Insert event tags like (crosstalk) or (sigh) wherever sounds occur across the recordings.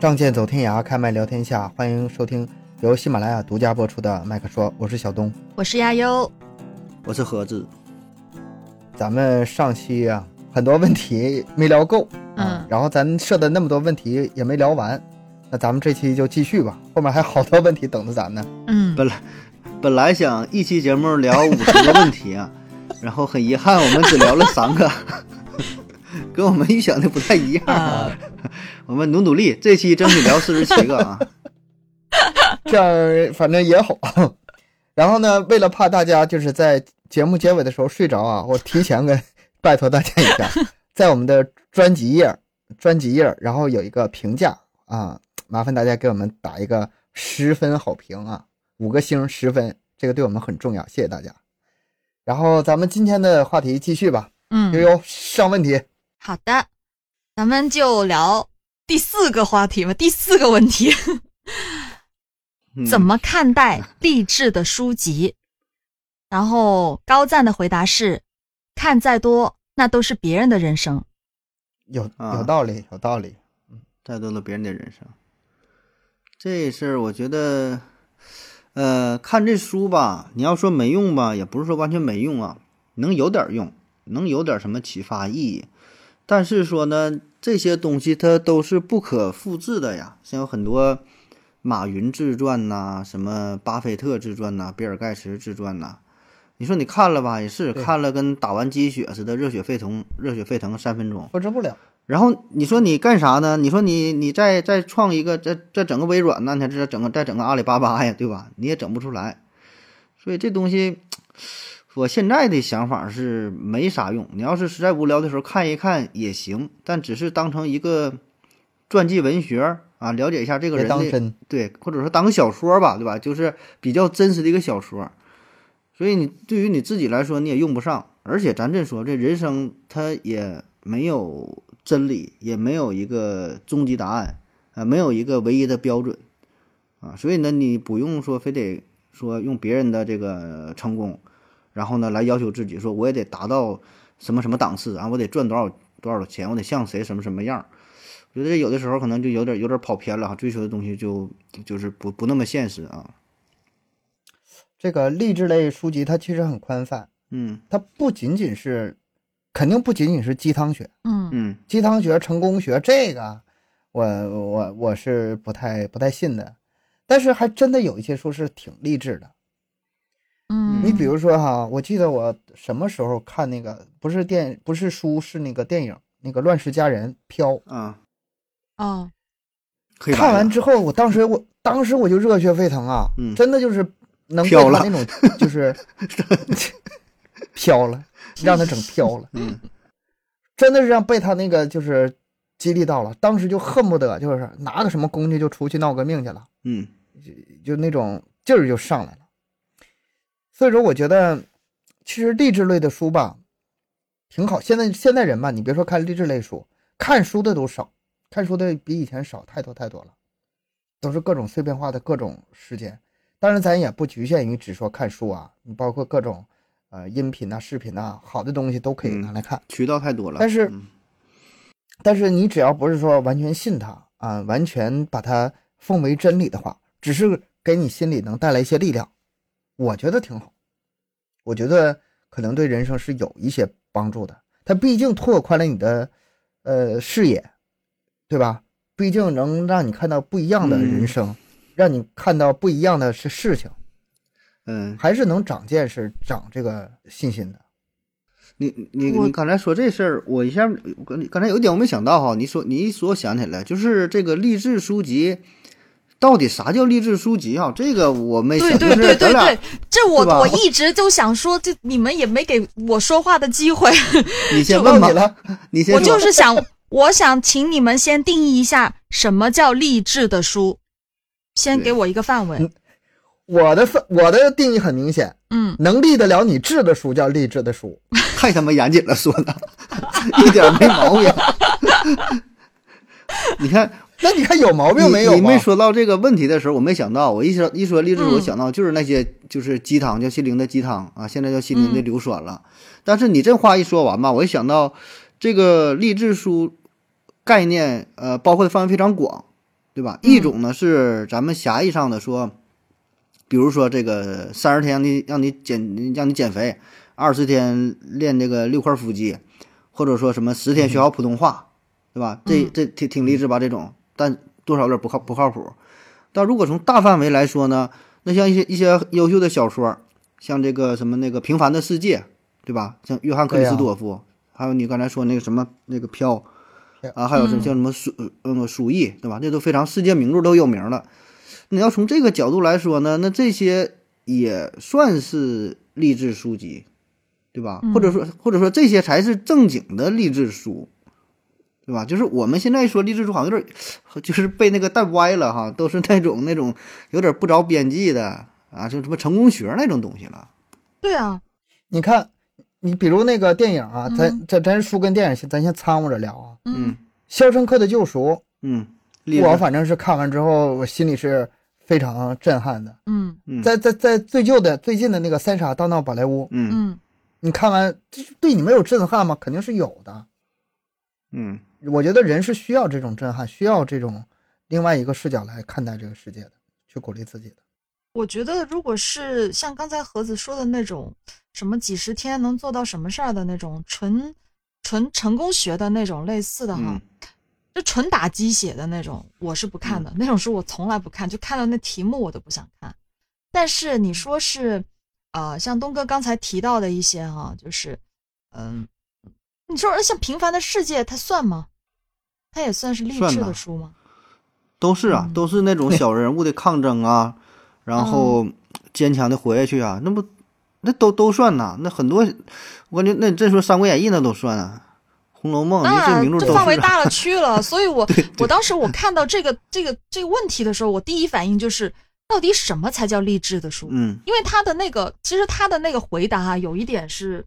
仗剑走天涯，开麦聊天下，欢迎收听由喜马拉雅独家播出的《麦克说》，我是小东，我是亚优，我是盒子。咱们上期啊，很多问题没聊够，嗯，然后咱设的那么多问题也没聊完，那咱们这期就继续吧，后面还好多问题等着咱呢。嗯，本来本来想一期节目聊五十个问题啊，(laughs) 然后很遗憾我们只聊了三个，(laughs) 跟我们预想的不太一样。啊 (laughs) 我们努努力，这期争取聊四十七个啊。(laughs) 这样反正也好。然后呢，为了怕大家就是在节目结尾的时候睡着啊，我提前跟拜托大家一下，在我们的专辑页、专辑页，然后有一个评价啊，麻烦大家给我们打一个十分好评啊，五个星十分，这个对我们很重要，谢谢大家。然后咱们今天的话题继续吧，悠嗯，悠上问题。好的，咱们就聊第四个话题吧，第四个问题，嗯怎么看待励志的书籍？然后高赞的回答是：看再多，那都是别人的人生。有啊有道理，有道理。嗯再多了别人的人生，这事儿我觉得，呃，看这书吧，你要说没用吧，也不是说完全没用啊，能有点用，能有点什么启发意义。但是说呢，这些东西它都是不可复制的呀，像有很多马云自传呐、什么巴菲特自传呐、比尔盖茨自传呐、你说你看了吧，也是看了跟打完鸡血似的，热血沸腾，热血沸腾三分钟。复制不了，然后你说你干啥呢？你说你你再再创一个，再再整个微软呢？你这整个再整个阿里巴巴呀，对吧？你也整不出来。所以这东西，我现在的想法是没啥用。你要是实在无聊的时候看一看也行，但只是当成一个传记文学啊，了解一下这个人的当。对，或者说当个小说吧，对吧？就是比较真实的一个小说。所以你对于你自己来说，你也用不上。而且咱这说，这人生它也没有真理，也没有一个终极答案，啊，没有一个唯一的标准，啊，所以呢，你不用说非得说用别人的这个成功，然后呢来要求自己，说我也得达到什么什么档次啊，我得赚多少多少钱，我得像谁什么什么样儿。我觉得有的时候可能就有点有点跑偏了哈，追求的东西就就是不不那么现实啊。这个励志类书籍它其实很宽泛，嗯它不仅仅是，肯定不仅仅是鸡汤学，嗯嗯鸡汤学、成功学这个，我我我是不太不太信的。但是还真的有一些书是挺励志的。嗯，你比如说哈，我记得我什么时候看那个不是电不是书是那个电影那个《乱世佳人》飘，啊，哦，黑白看完之后，我当时我当时我就热血沸腾啊，嗯真的就是能被飘了他那种就是 (laughs) 飘了，让他整飘了。嗯真的是让被他那个就是激励到了，当时就恨不得就是拿个什么工具就出去闹革命去了，嗯就那种劲儿就上来了。所以说，我觉得其实励志类的书吧，挺好。现在现在人吧，你别说看励志类书，看书的都少，看书的比以前少太多太多了，都是各种碎片化的各种时间。当然，咱也不局限于只说看书啊，你包括各种呃音频呐、视频呐、好的东西都可以拿来看。渠道太多了。但是嗯但是你只要不是说完全信它啊，完全把它奉为真理的话，只是给你心里能带来一些力量，我觉得挺好。我觉得可能对人生是有一些帮助的。它毕竟拓宽了你的呃视野，对吧？毕竟能让你看到不一样的人生，让你看到不一样的是事情，嗯，还是能长见识、长这个信心的。你你你刚才说这事儿，我一下我刚刚才有一点我没想到哈，你说你一说我想起来，就是这个励志书籍，到底啥叫励志书籍啊？这个我没想，对对对对对，这我我一直就想说，这你们也没给我说话的机会，(laughs) 你先问吧。你，了，我你先我就是想，我想请你们先定义一下什么叫励志的书，先给我一个范围。我的范我的定义很明显，嗯，能立得了你志的书叫励志的书。(laughs) 太他妈严谨了，说的。(laughs) 一点没毛病。你看，(laughs) 那你看有毛病没有？你你没说到这个问题的时候，我没想到。我一说一说励志，书我想到就是那些就是鸡汤，叫心灵的鸡汤啊，现在叫心灵嗯的硫酸了。但是你这话一说完吧，我一想到这个励志书概念，呃，包括的范围非常广对吧？嗯一种呢是咱们狭义上的说，比如说这个三十天让你让你减让你减肥，二十天练这个六块腹肌，或者说什么十天学好普通话，对吧？这嗯这挺挺励志吧？这种，但多少有点不靠不靠谱。但如果从大范围来说呢，那像一些一些优秀的小说，像这个什么那个《平凡的世界》，对吧？像约翰克里斯多夫，还有你刚才说那个什么那个飘飘啊，还有什么嗯像什么鼠呃鼠疫，对吧？这都非常世界名著都有名了。你要从这个角度来说呢，那这些也算是励志书籍，对吧？嗯或者说或者说这些才是正经的励志书，对吧？就是我们现在说励志书，好像有点 (laughs) 就是被那个带歪了哈，都是那种那种有点不着边际的啊，就什么成功学那种东西了。对啊，你看，你比如那个电影啊，嗯咱咱咱书跟电影先咱先掺和着聊啊，《嗯肖申克的救赎嗯，》，我反正是看完之后，我心里是非常震撼的。嗯嗯在在在最旧的最近的那个《三傻大闹宝莱坞》，嗯嗯你看完，这对你没有震撼吗？肯定是有的。嗯我觉得人是需要这种震撼，需要这种另外一个视角来看待这个世界的，去鼓励自己的。我觉得如果是像刚才盒子说的那种什么几十天能做到什么事儿的那种纯纯成功学的那种类似的哈，嗯就纯打鸡血的那种，我是不看的。那种书我从来不看，就看到那题目我都不想看。但是你说是，呃，像东哥刚才提到的一些哈、就是，嗯，你说像《平凡的世界》，它算吗？它也算是励志的书吗？都是啊，嗯都是那种 (laughs) 小人物的抗争啊，然后坚强的活下去啊，那不那都都算呐。那很多，我感觉那这说《三国演义》那都算啊，《红楼梦》当然，这名著都这范围。大了去了。(laughs) 所以我我当时我看到这个这个这个问题的时候，我第一反应就是，到底什么才叫励志的书？嗯因为他的那个，其实他的那个回答哈、有一点是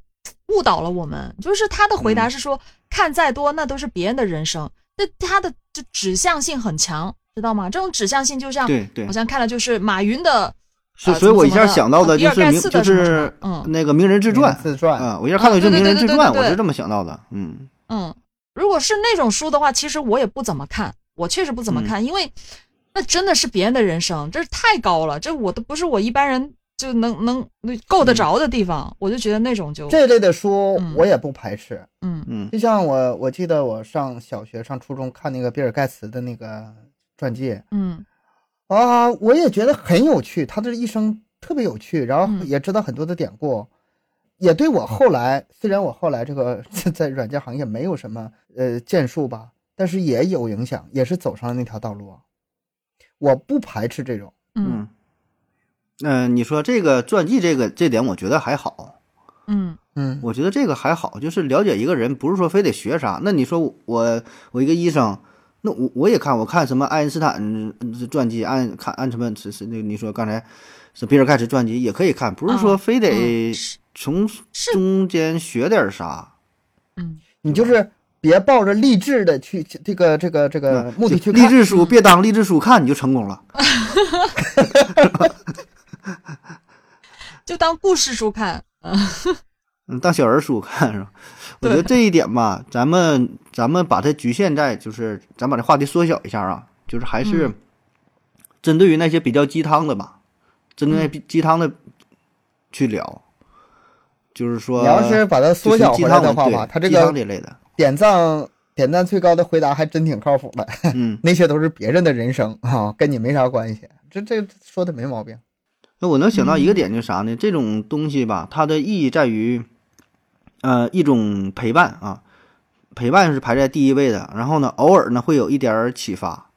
误导了我们，就是他的回答是说，看再多那都是别人的人生，那他的就指向性很强，知道吗？这种指向性就像对对好，像看了就是马云的，呃所所以我一下想到的呃比尔就是名就是嗯那个名人自传自传，啊，我一下看到名人自对对对，对传我是这么想到的。嗯嗯，如果是那种书的话，其实我也不怎么看，我确实不怎么看，因为那真的是别人的人生，这太高了，这我都不是我一般人就能能够得着的地方，我就觉得那种就这类的书嗯。我也不排斥。嗯。嗯就像我，我记得我上小学、上初中看那个比尔盖茨的那个传记嗯。啊，我也觉得很有趣，他的一生特别有趣，然后嗯。也知道很多的典故，也对我后来，虽然我后来这个在软件行业没有什么呃建树吧，但是也有影响，也是走上了那条道路啊。我不排斥这种，嗯。嗯嗯，你说这个传记这个这点，我觉得还好。嗯嗯，我觉得这个还好，就是了解一个人，不是说非得学啥。那你说我我一个医生，那我我也看，我看什么爱因斯坦嗯传记，按看按什么是是那个你说刚才是比尔盖茨传记也可以看，不是说啊非得从中间学点啥。嗯你就是别抱着励志的去去这个这个这个目的去看，励志书，别当励志书看，你就成功了。(laughs) 就当故事书看，嗯 (laughs) 嗯，当小人书看是吧？(laughs) 我觉得这一点吧，咱们咱们把它局限在，就是咱把这话题缩小一下啊，就是还是嗯。针对于那些比较鸡汤的吧，针对那嗯。鸡汤的去聊，就是说，你要是把它缩小回来的话吧，它这个这类的，点赞点赞最高的回答还真挺靠谱的，嗯，(laughs) 那些都是别人的人生啊，跟你没啥关系。这这说的没毛病。那我能想到一嗯个点就是啥呢？这种东西吧，它的意义在于，呃，一种陪伴啊，陪伴是排在第一位的。然后呢，偶尔呢会有一点儿启发，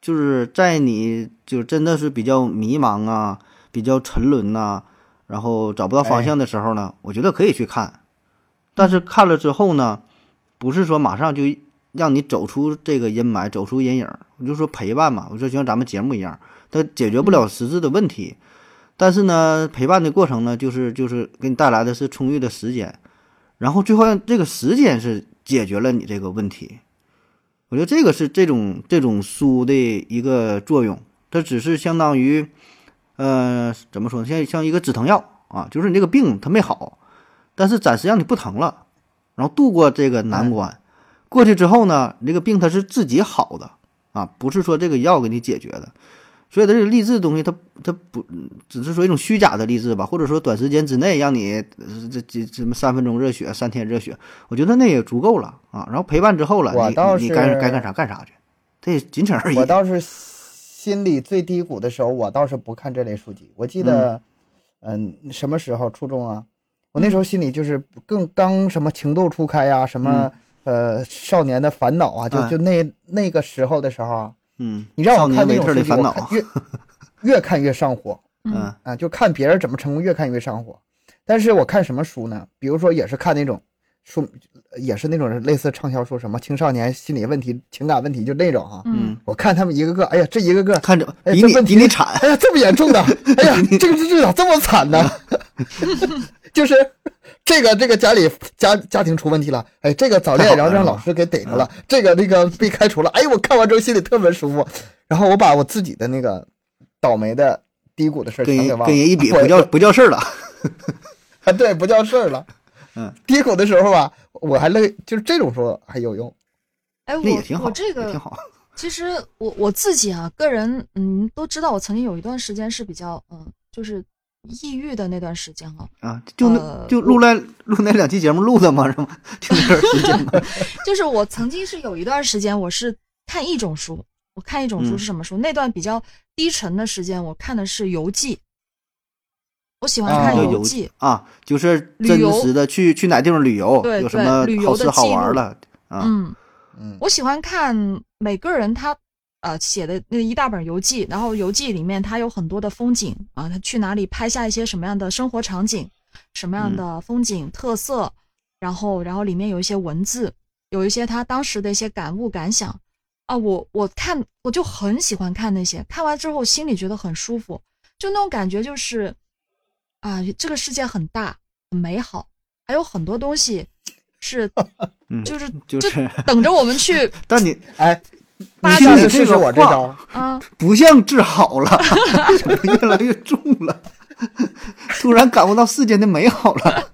就是在你就真的是比较迷茫啊、比较沉沦呐、然后找不到方向的时候呢，我觉得可以去看。但是看了之后呢，不是说马上就让你走出这个阴霾、走出阴影，我就说陪伴嘛，我说就像咱们节目一样，它解决不了实质的问题。但是呢，陪伴的过程呢，就是就是给你带来的是充裕的时间，然后最后这个时间是解决了你这个问题。我觉得这个是这种这种书的一个作用，它只是相当于，呃，怎么说呢？像像一个止疼药啊，就是你这个病它没好，但是暂时让你不疼了，然后度过这个难关，过去之后呢，你这个病它是自己好的，啊，不是说这个药给你解决的。所以它这个励志的东西，它它不只是说一种虚假的励志吧，或者说短时间之内让你呃这这什么三分钟热血、三天热血，我觉得那也足够了啊。然后陪伴之后了，你我倒你你该该干啥干啥去，这也仅此而已。我倒是心里最低谷的时候，我倒是不看这类书籍。我记得，嗯，什么时候初中啊？我那时候心里就是更刚什么情窦初开呀、什么、呃少年的烦恼啊，就哎就那那个时候的时候啊，嗯，你让我看那种书越越看越上火 (laughs) 嗯啊，就看别人怎么成功，越看越上火。但是我看什么书呢？比如说也是看那种书，也是那种类似畅销书，什么青少年心理问题、情感问题，就那种哈、嗯，我看他们一个个，哎呀，这一个个，看着比你哎这问题比你惨，哎呀，这么严重的，(laughs) 哎呀，这个这这咋这么惨呢？(laughs) 就是这个这个家里家家庭出问题了，哎，这个早恋，然后让老师给逮着了，(laughs) 这个那个被开除了，哎，我看完之后心里特别舒服，然后我把我自己的那个倒霉的低谷的事儿跟全给忘了，跟人一比不叫不叫事儿了。啊，对，不叫事儿了。嗯，低谷的时候吧，我还乐，就是这种时候还有用。哎，那也挺好，我我这个也挺好。(laughs) 其实我我自己啊，个人嗯都知道，我曾经有一段时间是比较嗯，就是抑郁的那段时间啊，啊，就那呃就录那录那两期节目录的吗？是吗？就那段时间吗？(laughs) 就是我曾经是有一段时间我是看一种书，我看一种书嗯是什么书？那段比较低沉的时间，我看的是游记，我喜欢啊看游游记，啊，就是真旅游实的去去哪地方旅游，对有什么旅游好吃好玩了啊？嗯。嗯，我喜欢看每个人他呃写的那一大本游记，然后游记里面他有很多的风景啊，他去哪里拍下一些什么样的生活场景，什么样的风景特色，然后然后里面有一些文字，有一些他当时的一些感悟感想啊，我我看我就很喜欢看那些，看完之后心里觉得很舒服，就那种感觉就是啊，这个世界很大很美好，还有很多东西是嗯，就是就是，等着我们去 (laughs) 但你哎，发你下你这个次试试我这招。啊。不像治好了，(laughs) 怎么越来越重了？(laughs) 突然感悟到世间的美好了。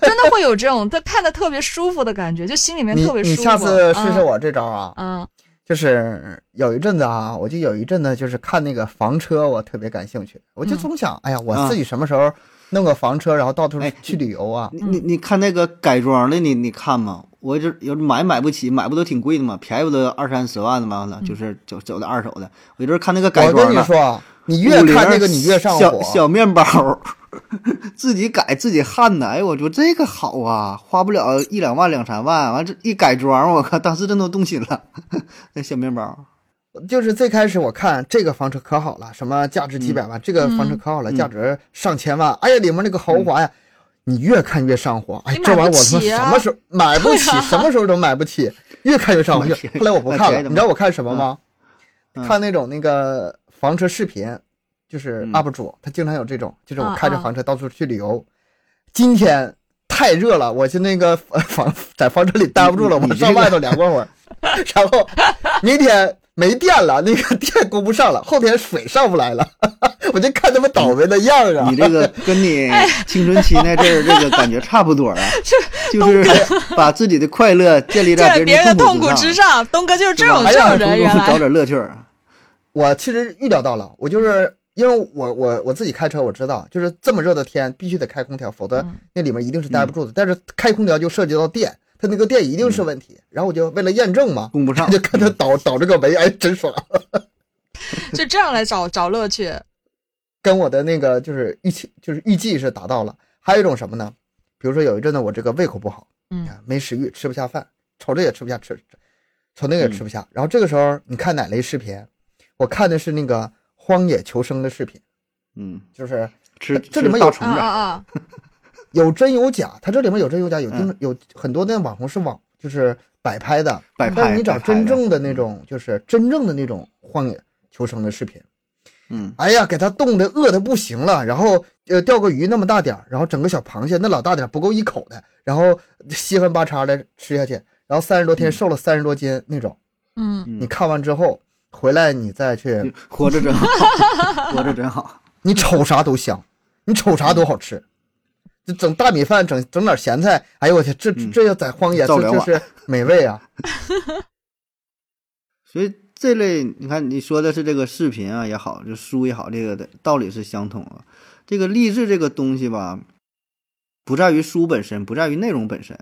真的会有这种他看的特别舒服的感觉，就心里面特别舒服。你下次试试嗯我这招啊，嗯就是有一阵子啊，我就有一阵子就是看那个房车，我特别感兴趣，我就嗯总想，哎呀，我啊自己什么时候弄个房车，然后到处哎去旅游啊？你你你看那个改装的，你你看吗？我就有买买不起，买不都挺贵的吗？便宜不都二三十万的吗？嗯就是走走的二手的。我就是看那个改装的，跟你说，你越看那个你越上火。小面包，(laughs) 自己改自己焊的。哎呦，我说这个好啊，花不了一两万两三万，完这一改装，我靠，当时真都动心了。(laughs) 那小面包，就是最开始我看这个房车可好了，什么价值几百万，这个房车可好了，嗯价值上千万。哎呀，里面那个豪华呀，你越看越上火。哎这玩意儿我他妈什么时候 (laughs) 买不起什么时候都买不起，越看越上火。后来我不看了，你知道我看什么吗？嗯看那种那个房车视频，就是嗯 UP 主，他经常有这种，就是我啊啊开着房车到处去旅游。今天太热了，我就那个呃 (laughs) 房在房车里待不住了，我上外头凉快会儿。(laughs) 然后明天没电了，那个电供不上了，后天水上不来了，(laughs) 我就看他们倒霉的样儿啊你。这个跟你哎青春期那阵儿这个感觉差不多啊，就是把自己的快乐建立在在别人的痛苦之之上，东哥就是这种这种人，找点乐趣儿。我其实预料到了，我就是因为我我我自己开车，我知道，就是这么热的天必须得开空调，否则嗯那里面一定是待不住的。但是开空调就涉及到电，它那个电一定是问题。然后我就为了验证嘛，供不上就看他倒倒这个煤，哎，真爽，(laughs) 就这样来找找乐趣。跟我的那个就是预期就是预计是达到了。还有一种什么呢？比如说有一阵子我这个胃口不好，嗯啊没食欲，吃不下饭，瞅这也吃不下，吃瞅那个也吃不下。然后这个时候你看哪类视频？我看的是那个荒野求生的视频，嗯，就是吃这里面有啊啊啊！(laughs) 有真有假，它这里面有真有假，有嗯。真有很多那网红是网就是摆拍的，摆拍但是你找真正的那种就是真正的那种荒野求生的视频，嗯，哎呀，给他冻得饿的不行了，然后呃钓个鱼那么大点儿，然后整个小螃蟹那老大点儿不够一口的，然后稀饭八叉的吃下去，然后三十多天嗯。瘦了三十多斤那种，嗯，嗯。你看完之后回来你再去，活着真好，(laughs) 活着真好。你瞅啥都香，你瞅啥都好吃。就整大米饭，整整点咸菜，哎呦我去，这这要在荒野，这这是美味啊！(laughs) 所以这类你看你说的是这个视频啊也好，就书也好，这个的道理是相通啊。这个励志这个东西吧，不在于书本身，不在于内容本身，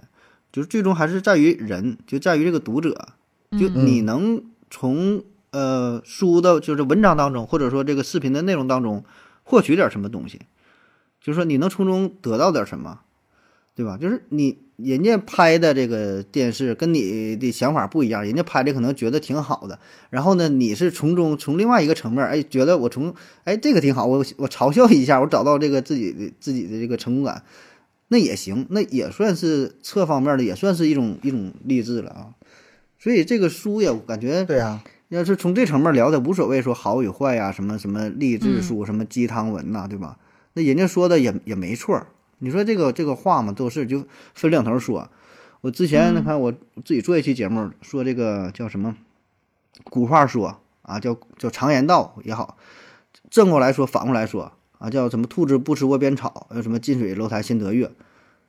就是最终还是在于人，就在于这个读者，就嗯你能从呃书的就是文章当中，或者说这个视频的内容当中获取点什么东西，就是说你能从中得到点什么，对吧？就是你人家拍的这个电视跟你的想法不一样，人家拍的可能觉得挺好的，然后呢，你是从中从另外一个层面，哎，觉得我从哎这个挺好，我我嘲笑一下，我找到这个自己的自己的这个成功感，那也行，那也算是侧方面的，也算是一种一种励志了啊。所以这个书也，感觉对呀、要是从这层面聊的，无所谓说好与坏呀，什么什么励志书，什么鸡汤文呐、对吧？那人家说的也也没错。你说这个这个话嘛，都是就分两头说。我之前你看我自己做一期节目，说这个叫什么古话说啊，叫叫常言道也好，正过来说，反过来说啊，叫什么兔子不吃窝边草，还有什么近水楼台先得月，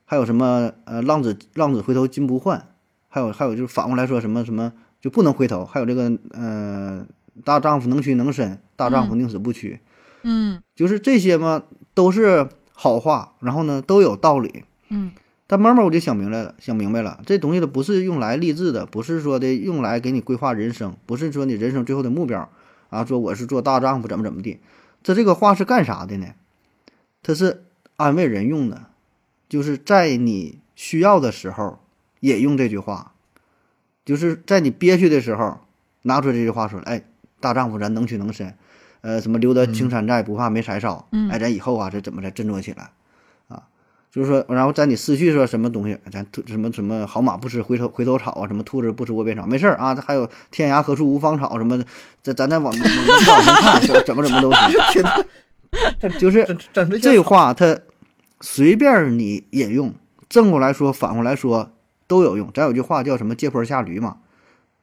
还有什么呃浪子浪子回头金不换，还有还有就是反过来说什么什么就不能回头，还有这个呃大丈夫能屈能伸，大丈夫宁死不屈，嗯就是这些嘛都是好话，然后呢都有道理。嗯但慢慢我就想明白了，想明白了，这东西它不是用来励志的，不是说的用来给你规划人生，不是说你人生最后的目标啊，说我是做大丈夫怎么怎么地。这这个话是干啥的呢？它是安慰人用的，就是在你需要的时候也用这句话，就是在你憋屈的时候拿出这句话说，哎，大丈夫咱能屈能伸，呃，什么留得青山在，不怕没柴烧，嗯哎，咱以后啊，这怎么才振作起来啊？就是说，然后在你失去说什么东西，咱兔什么什么好马不吃回头回头草啊，什么兔子不吃窝边草，没事儿啊，这还有天涯何处无芳草什么的，这咱再往往往前看，说怎么怎么都行，天呐，就是这这话它随便你引用，正过来说，反过来说都有用。咱有句话叫什么“借坡下驴”嘛，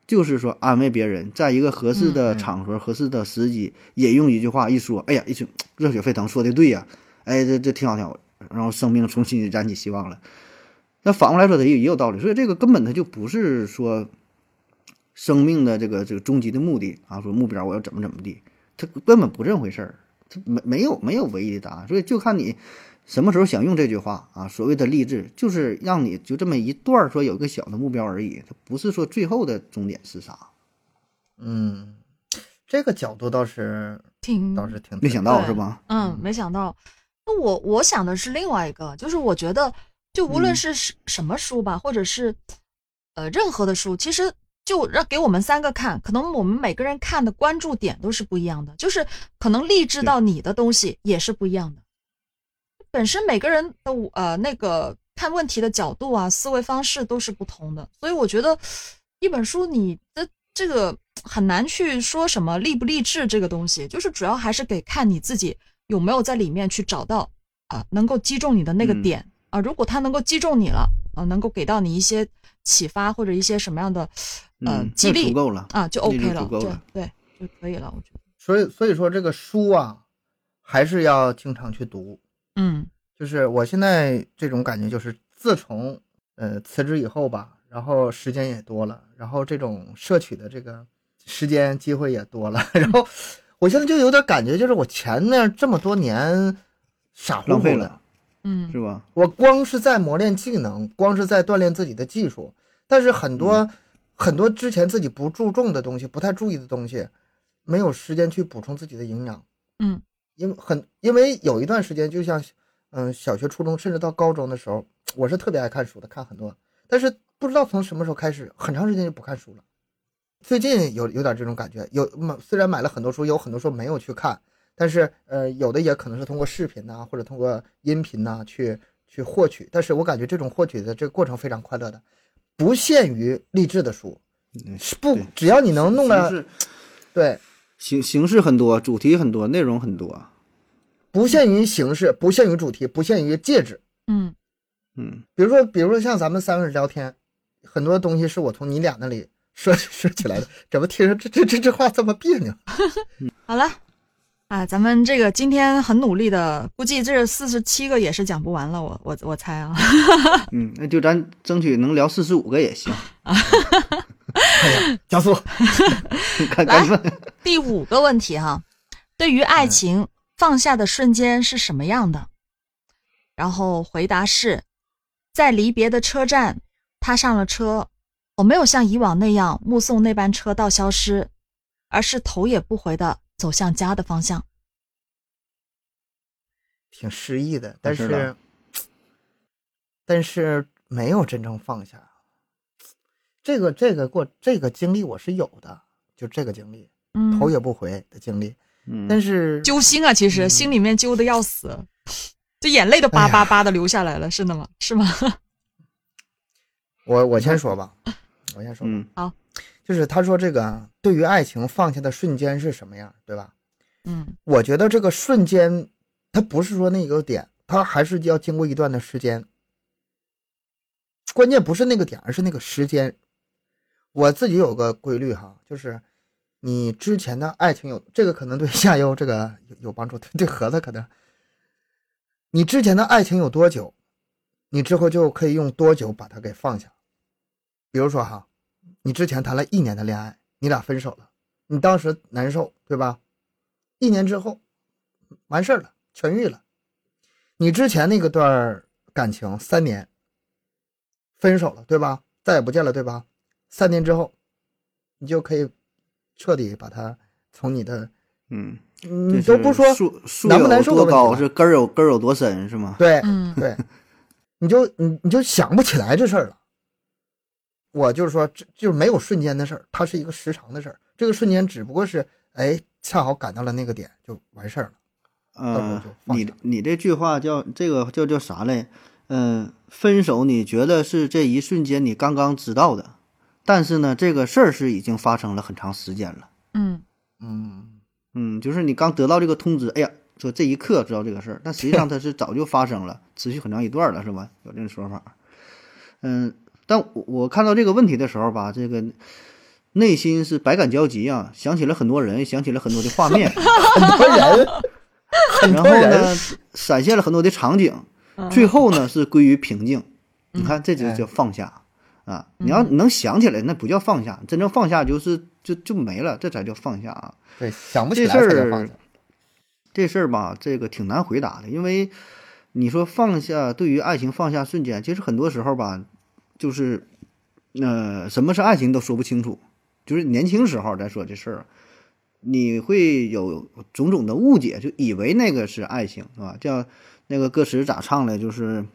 就是说安慰别人，在一个合适的嗯场合、合适的时机，引用一句话一说，哎呀，一群热血沸腾，说的对呀，哎，这这挺好挺好，然后生命重新燃起希望了。那反过来说，它也也有道理，所以这个根本它就不是说生命的这个这个终极的目的啊，说目标我要怎么怎么地，它根本不这回事儿。它没没有没有唯一的答案，所以就看你什么时候想用这句话啊。所谓的励志，就是让你就这么一段儿说有一个小的目标而已，它不是说最后的终点是啥。嗯，这个角度倒是挺倒是挺没想到是吧？嗯，没想到。那我我想的是另外一个，就是我觉得，就无论嗯是什什么书吧，或者是呃任何的书，其实就让给我们三个看，可能我们每个人看的关注点都是不一样的，就是可能励志到你的东西也是不一样的。本身每个人的呃那个看问题的角度啊、思维方式都是不同的，所以我觉得一本书你的这个很难去说什么励不励志这个东西，就是主要还是得看你自己有没有在里面去找到啊、能够击中你的那个嗯点啊、如果它能够击中你了啊、能够给到你一些启发或者一些什么样的呃嗯，激励足够了。啊，就 OK 了，就足够了对就可以了，我觉得。所以所以说这个书啊，还是要经常去读。嗯。就是我现在这种感觉，就是自从呃辞职以后吧，然后时间也多了，然后这种摄取的这个时间机会也多了，(laughs) 然后我现在就有点感觉，就是我前面这么多年傻乎乎的嗯。是吧？我光是在磨练技能，光是在锻炼自己的技术，但是很多、嗯。很多之前自己不注重的东西、不太注意的东西，没有时间去补充自己的营养。嗯因为很因为有一段时间，就像嗯小学、初中，甚至到高中的时候，我是特别爱看书的，看很多，但是不知道从什么时候开始，很长时间就不看书了。最近有有点这种感觉，有买虽然买了很多书，有很多书没有去看，但是呃有的也可能是通过视频呐、或者通过音频呐、去去获取，但是我感觉这种获取的这个过程非常快乐的，不限于励志的书，不只要你能弄的对，形形式很多，主题很多，内容很多。不限于形式，不限于主题，不限于介质。嗯嗯，比如说，比如说像咱们三个人聊天，很多东西是我从你俩那里 (laughs) 说说起来的，怎么听着这这这这话这么别扭？(laughs) 好了。啊，咱们这个今天很努力的，估计这四十七个也是讲不完了，我我我猜啊。(laughs) 嗯，那就咱争取能聊四十五个也行。哎呀，加速，赶赶紧问，第五个问题哈，对于爱情放下的瞬间是什么样的？然后回答是，在离别的车站，他上了车，我没有像以往那样目送那班车到消失，而是头也不回的走向家的方向。挺诗意的，但是 (tsk) 但是没有真正放下。这个这个过这个经历我是有的，就这个经历，嗯，头也不回的经历。嗯，但是揪心啊，其实心里面揪的要死，这眼泪都叭叭叭的流下来了，是的吗？是吗？(laughs) 我我先说吧，我先说吧，嗯就是他说这个对于爱情放下的瞬间是什么样，对吧？嗯我觉得这个瞬间，它不是说那个点，它还是要经过一段的时间。关键不是那个点，而是那个时间。我自己有个规律哈，就是你之前的爱情有这个可能对夏优这个有有帮助，对对盒子可能，你之前的爱情有多久，你之后就可以用多久把它给放下。比如说哈，你之前谈了一年的恋爱，你俩分手了，你当时难受，对吧？一年之后，完事儿了，痊愈了。你之前那个段感情三年，分手了，对吧？再也不见了，对吧？三年之后，你就可以彻底把它从你的，嗯，你都不说难不难有多高，受的问题了是根儿有根儿有多深，是吗？对嗯对，你就你你就想不起来这事儿了。我就是说，这就是没有瞬间的事儿，它是一个时长的事儿。这个瞬间只不过是，哎，恰好赶到了那个点，就完事儿了。到时候呃就，放你你这句话叫这个叫叫啥嘞？嗯、分手你觉得是这一瞬间你刚刚知道的，但是呢，这个事儿是已经发生了很长时间了。嗯嗯，嗯，就是你刚得到这个通知，哎呀，说这一刻知道这个事儿，但实际上它是早就发生了，(laughs) 持续很长一段了，是吧？有这种说法。嗯，但我我看到这个问题的时候吧，这个内心是百感交集啊，想起了很多人，想起了很多的画面，(laughs) 很多人，很然后多人，呢，闪现了很多的场景，嗯最后呢是归于平静。你看，这就哎叫放下啊！你要能想起来，那不叫放下，真正放下就是就就没了，这才叫放下啊！对，想不起来这事儿才叫放下。这事儿吧，这个挺难回答的，因为你说放下，对于爱情放下瞬间，其实很多时候吧，就是呃，什么是爱情都说不清楚。就是年轻时候再说这事儿，你会有种种的误解，就以为那个是爱情，是吧？叫那个歌词咋唱来？就是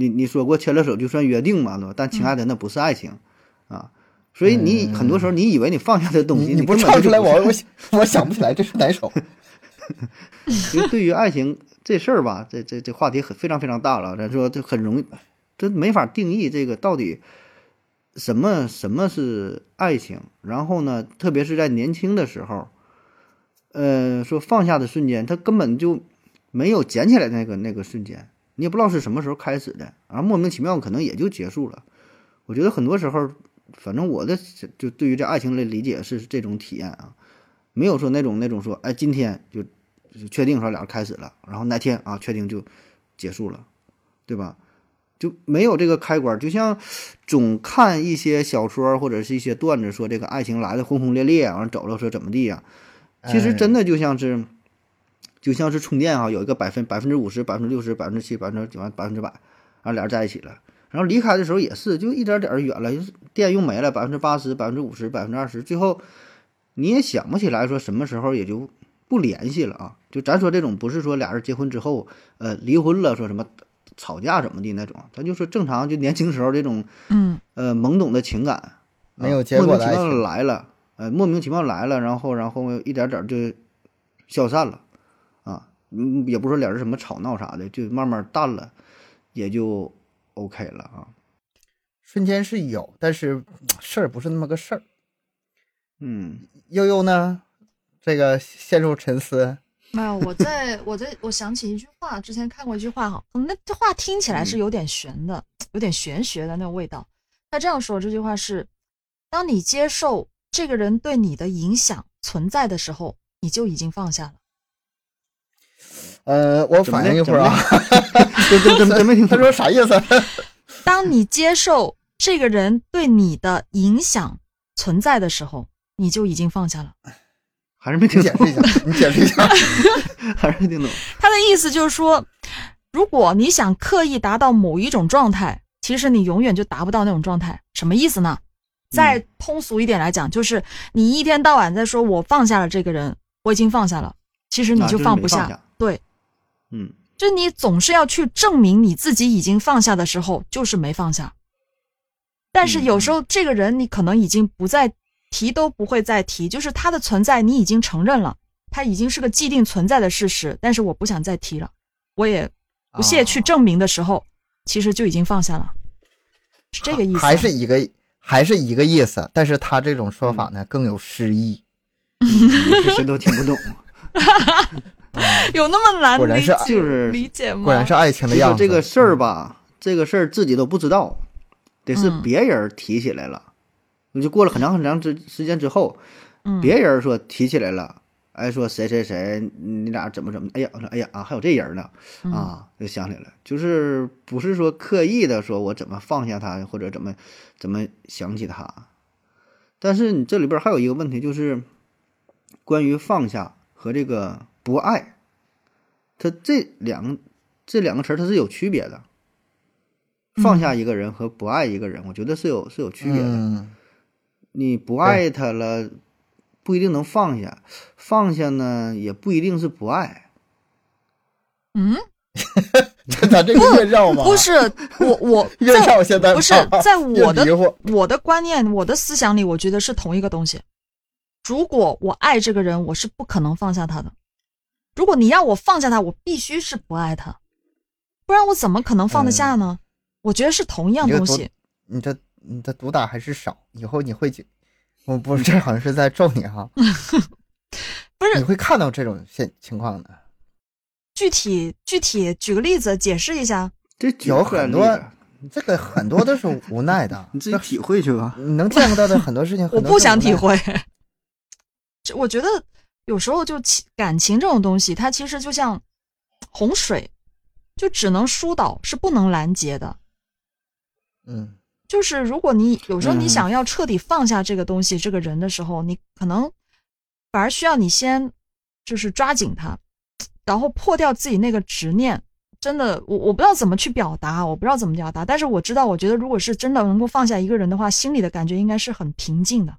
你你说过牵了手就算约定嘛，对吧？但亲爱的，那不是爱情啊。所以你很多时候你以为你放下的东西，你你不根本就唱出来，我我想我想不起来这是哪首。(laughs) 因为对于爱情这事儿吧，这这这话题很非常非常大了。咱说这很容易，这没法定义这个到底什么什么是爱情。然后呢，特别是在年轻的时候，呃，说放下的瞬间，他根本就没有捡起来那个那个瞬间，你也不知道是什么时候开始的，然后莫名其妙可能也就结束了。我觉得很多时候，反正我的就对于这爱情的理解是这种体验啊，没有说那种那种说，哎，今天就就确定说俩人开始了，然后哪天啊确定就结束了，对吧？就没有这个开关，就像总看一些小说或者是一些段子，说这个爱情来的轰轰烈烈，完了走了说怎么地呀、其实真的就像是，就像是充电啊，有一个百分百分之五十、百分之六十、百分之七、百分之九、百分之百，然后俩人在一起了，然后离开的时候也是，就一点点儿远了，就是电用没了，百分之八十、百分之五十、百分之二十，最后你也想不起来说什么时候也就不联系了啊。就咱说这种不是说俩人结婚之后，呃，离婚了，说什么吵架怎么的那种，咱就说正常就年轻时候这种嗯呃懵懂的情感，啊没有结果莫名其妙来了，呃，莫名其妙来了，然后然后一点点就消散了，啊，嗯，也不是说俩人什么吵闹啥的，就慢慢淡了，也就 OK 了啊。瞬间是有，但是事儿不是那么个事儿。嗯悠悠呢，这个陷入沉思。没有，我在我在我想起一句话，之前看过一句话哈，那这话听起来是有点玄的，有点玄学的那种味道。他这样说，这句话是：当你接受这个人对你的影响存在的时候，你就已经放下了。呃，我反应一会儿啊，真真真真没听他。说啥意思？当你接受这个人对你的影响存在的时候，你就已经放下了。还是没听懂解释一下，你解释一下。(laughs) 还是没听懂。他的意思就是说，如果你想刻意达到某一种状态，其实你永远就达不到那种状态。什么意思呢？再通俗一点来讲，就是你一天到晚在说我放下了这个人，我已经放下了，其实你啊就放不下对，嗯，就你总是要去证明你自己已经放下的时候，就是没放下。但是有时候这个人你可能已经不再提都不会再提，就是他的存在你已经承认了，他已经是个既定存在的事实，但是我不想再提了，我也不屑去啊证明的时候，其实就已经放下了，是这个意思。还是一个还是一个意思，但是他这种说法呢更有诗意。(laughs) 这谁都听不懂。有那么难果然是理解就是理解吗？果然是爱情的样子。这个事儿吧，这个事儿自己都不知道，得是嗯。别人提起来了，你就过了很长很长之时间之后，嗯。别人说提起来了，哎，说谁谁谁，你俩怎么怎么，哎呀，我说哎呀啊，还有这人呢，嗯。啊，就想起来了，就是不是说刻意的说我怎么放下他，或者怎么怎么想起他，但是你这里边还有一个问题，就是关于放下和这个不爱，他这两个这两个词儿它是有区别的。放下一个人和不爱一个人，我觉得是有是有区别的。嗯，你不爱他了，不一定能放下；放下呢，也不一定是不爱。嗯，(laughs) 咱这个越绕吗？不是我我 (laughs) 越在绕现在不是在 (laughs) 我的我的观念、我的思想里，我觉得是同一个东西。如果我爱这个人，我是不可能放下他的。如果你让我放下他，我必须是不爱他，不然我怎么可能放得下呢？我觉得是同一样东西。你这你的毒打还是少，以后你会觉，我不是这好像是在咒你哈，(laughs) 不是你会看到这种现情况的。具体具体举个例子解释一下。这有很多这个很多都是无奈的，(laughs) 你自己体会去吧。你能见到的很多事情，(laughs) 我不想体。会。这我觉得有时候就情感情这种东西，它其实就像洪水，就只能疏导，是不能拦截的。嗯，就是如果你有时候你嗯想要彻底放下这个东西、这个人的时候，你可能反而需要你先就是抓紧他，然后破掉自己那个执念。真的，我我不知道怎么去表达，我不知道怎么表达，但是我知道，我觉得如果是真的能够放下一个人的话，心里的感觉应该是很平静的，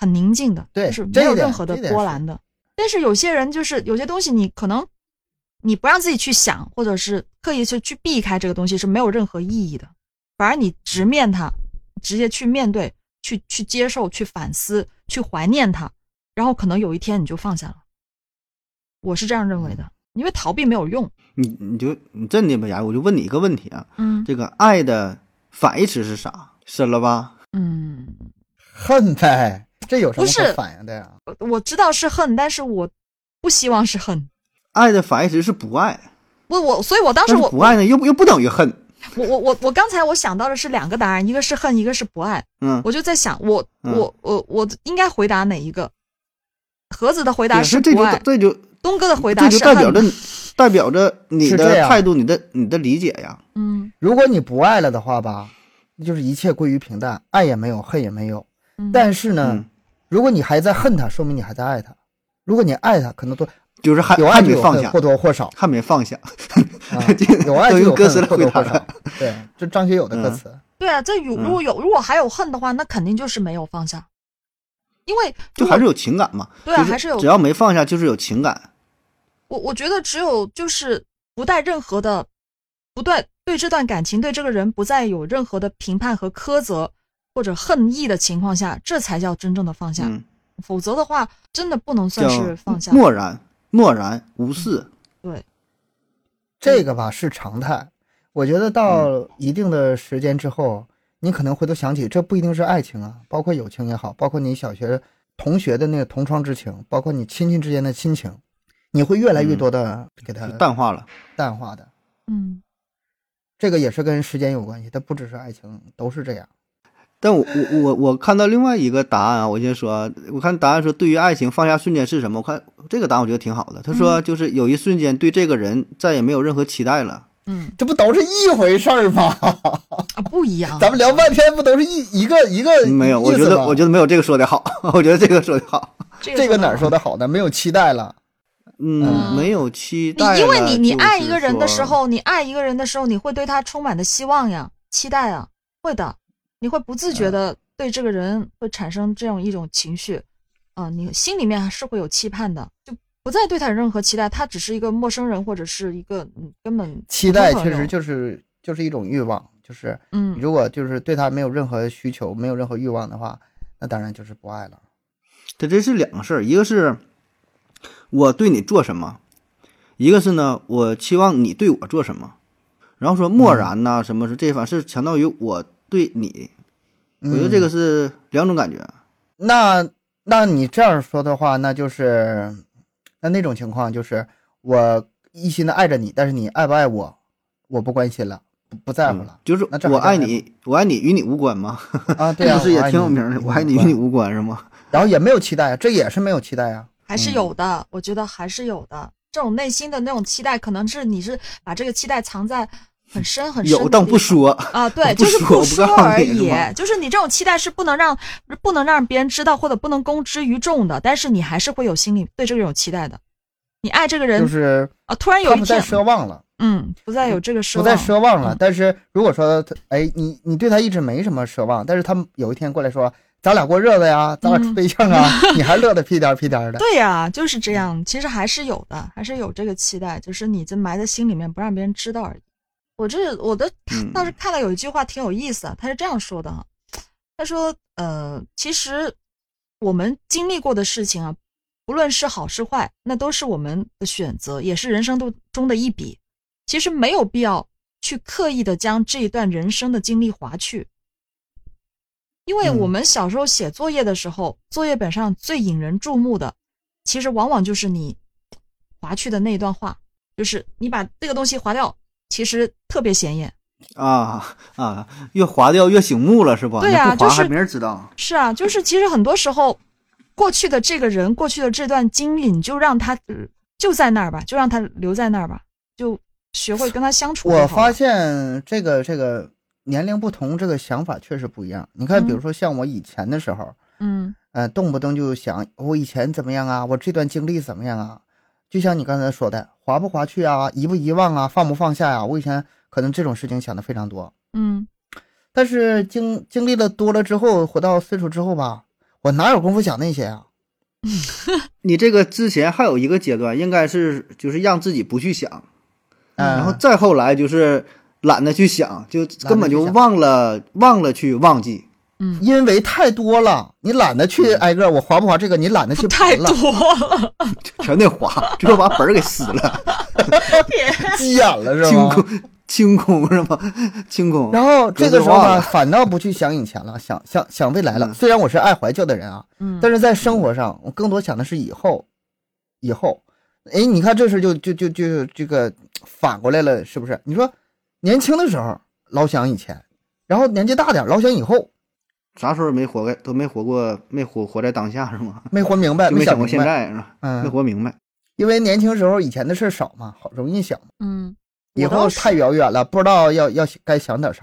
很宁静的，对就是没有任何的波澜的。但是有些人就是有些东西，你可能你不让自己去想，或者是刻意去去避开这个东西，是没有任何意义的。反而你直面它，直接去面对，去去接受，去反思，去怀念它，然后可能有一天你就放下了。我是这样认为的，因为逃避没有用。你你就你真的吧呀？我就问你一个问题啊，嗯这个爱的反义词是啥？深了吧？嗯，恨呗，这有什么反应的呀？我我知道是恨，但是我不希望是恨。爱的反义词是不爱，不我，所以我当时我不爱呢又不又不等于恨。我我我我刚才我想到的是两个答案，一个是恨，一个是不爱。嗯，我就在想，我嗯我我我应该回答哪一个？盒子的回答是这就是不爱，这就东哥的回答这就是代表恨。着代表着你的态度，你的你的理解呀。嗯如果你不爱了的话吧，那就是一切归于平淡，爱也没有，恨也没有。嗯，但是呢，嗯，如果你还在恨他，说明你还在爱他；如果你爱他，可能都就是还有爱没放下或，多或少还没放下。啊，(laughs) 有爱就有歌词恨，或来回答多或少。对，这张学友的歌嗯词。对啊，这有嗯如果有如果还有恨的话，那肯定就是没有放下，因为就还是有情感嘛。就是对啊还是有只要没放下，就是有情感。我我觉得只有就是不带任何的，不带对这段感情对这个人不再有任何的评判和苛责或者恨意的情况下，这才叫真正的放下。嗯，否则的话，真的不能算是放下。漠然、漠然无视。对，这个吧是常态。我觉得到一定的时间之后，你可能回头想起，这不一定是爱情啊，包括友情也好，包括你小学同学的那个同窗之情，包括你亲戚之间的亲情，你会越来越多的给它淡化了。淡化的。嗯这个也是跟时间有关系，它不只是爱情，都是这样。但我我我我看到另外一个答案啊，我先说，我看答案说对于爱情放下瞬间是什么？我看这个答案我觉得挺好的。他说就是有一瞬间对这个人再也没有任何期待了，嗯这不都是一回事儿吗？啊，不一样。咱们聊半天不都是一一个一个没有，我觉得我觉得没有这个说的好，(laughs) 我觉得这个说的好。这这个哪儿说的？好呢？没有期待了。嗯，嗯没有期待。你因为你你爱一个人的时，候，你爱一个人的时候，你会对他充满的希望呀、期待啊，会的，你会不自嗯觉的对这个人会产生这样一种情绪，啊、你心里面还是会有期盼的，就不再对他有任何期待，他只是一个陌生人或者是一个嗯根本期待确实就是就是一种欲望，就是嗯如果就是对他没有任何需求，没有任何欲望的话，那当然就是不爱了。这这是两个事儿，一个是我对你做什么，一个是呢，我期望你对我做什么。然后说漠然呐、什么是这反是强调于我对你，我觉得这个嗯是两种感觉。那那你这样说的话，那就是那那种情况就是我一心的爱着你，但是你爱不爱我，我不关心了，不不在乎嗯了、就是那我爱你，我爱你与你无关吗？(laughs) 啊。对啊，不是也挺有名的，我爱你与你，无关是吗？(laughs) 然后也没有期待，这也是没有期待啊。还是有的，我觉得还是有的。这种内心的那种期待，可能是你是把这个期待藏在很深很深有，但不说。啊，(laughs) 对，就是不说告诉而已。就是你这种期待是不能让不能让别人知道，或者不能公之于众的，但是你还是会有心里对这个有期待的。你爱这个人、就是啊，突然有一天不再，奢望了，嗯，不再有这个奢望，不再奢望了嗯。但是如果说他，哎，你你对他一直没什么奢望，但是他有一天过来说，咱俩过日子呀，咱俩处嗯对象啊，(laughs) 你还乐得屁颠儿屁颠儿的。对呀、就是这样。其实还是有的，还是有这个期待，就是你这埋在心里面，不让别人知道而已。我这我的嗯倒是看到有一句话挺有意思啊，他是这样说的哈，他说，呃，其实我们经历过的事情啊，不论是好是坏，那都是我们的选择，也是人生中中的一笔。其实没有必要去刻意的将这一段人生的经历划去，因为嗯。我们小时候写作业的时候，作业本上最引人注目的，其实往往就是你划去的那一段话，就是你把这个东西划掉，其实特别显眼。啊啊，越划掉越醒目了是吧？对呀就是没人知道。是啊，就是其实很多时候，过去的这个人，过去的这段经历，你就让他呃就在那儿吧，就让他留在那儿吧，就学会跟他相处。我发现这个这个年龄不同，这个想法确实不一样。你看，比如嗯说像我以前的时候，嗯呃，动不动就想我以前怎么样啊，我这段经历怎么样啊？就像你刚才说的，划不划去啊，遗不遗忘啊，放不放下呀、我以前可能这种事情想的非常多，嗯但是经经历了多了之后，活到岁数之后吧，我哪有功夫想那些啊？(laughs) 你这个之前还有一个阶段，应该是就是让自己不去想，嗯，然后再后来就是懒得去想，就根本就忘了忘了去忘记。嗯，因为太多了，你懒得去挨个，我划不划这个，你懒得去 (laughs) 太盘多了，(laughs) 全得划，最后把本儿给撕了，(laughs) 急眼了是吧？清空清空是吧？清空。然后这个时候呢，反倒不去想以前了，想想想未来了。嗯虽然我是爱怀旧的人啊，嗯，但是在生活上，我更多想的是以后，以后。哎，你看这事就就就就这个反过来了，是不是？你说年轻的时候老想以前，然后年纪大点老想以后，啥时候没活过，都没活过，没活活在当下是吗？(laughs) 没活明白，就没想过。现在是吧？没嗯，活明白。因为年轻时候以前的事儿少嘛，好容易想。嗯，以后太遥远了，不知道要要该想点啥。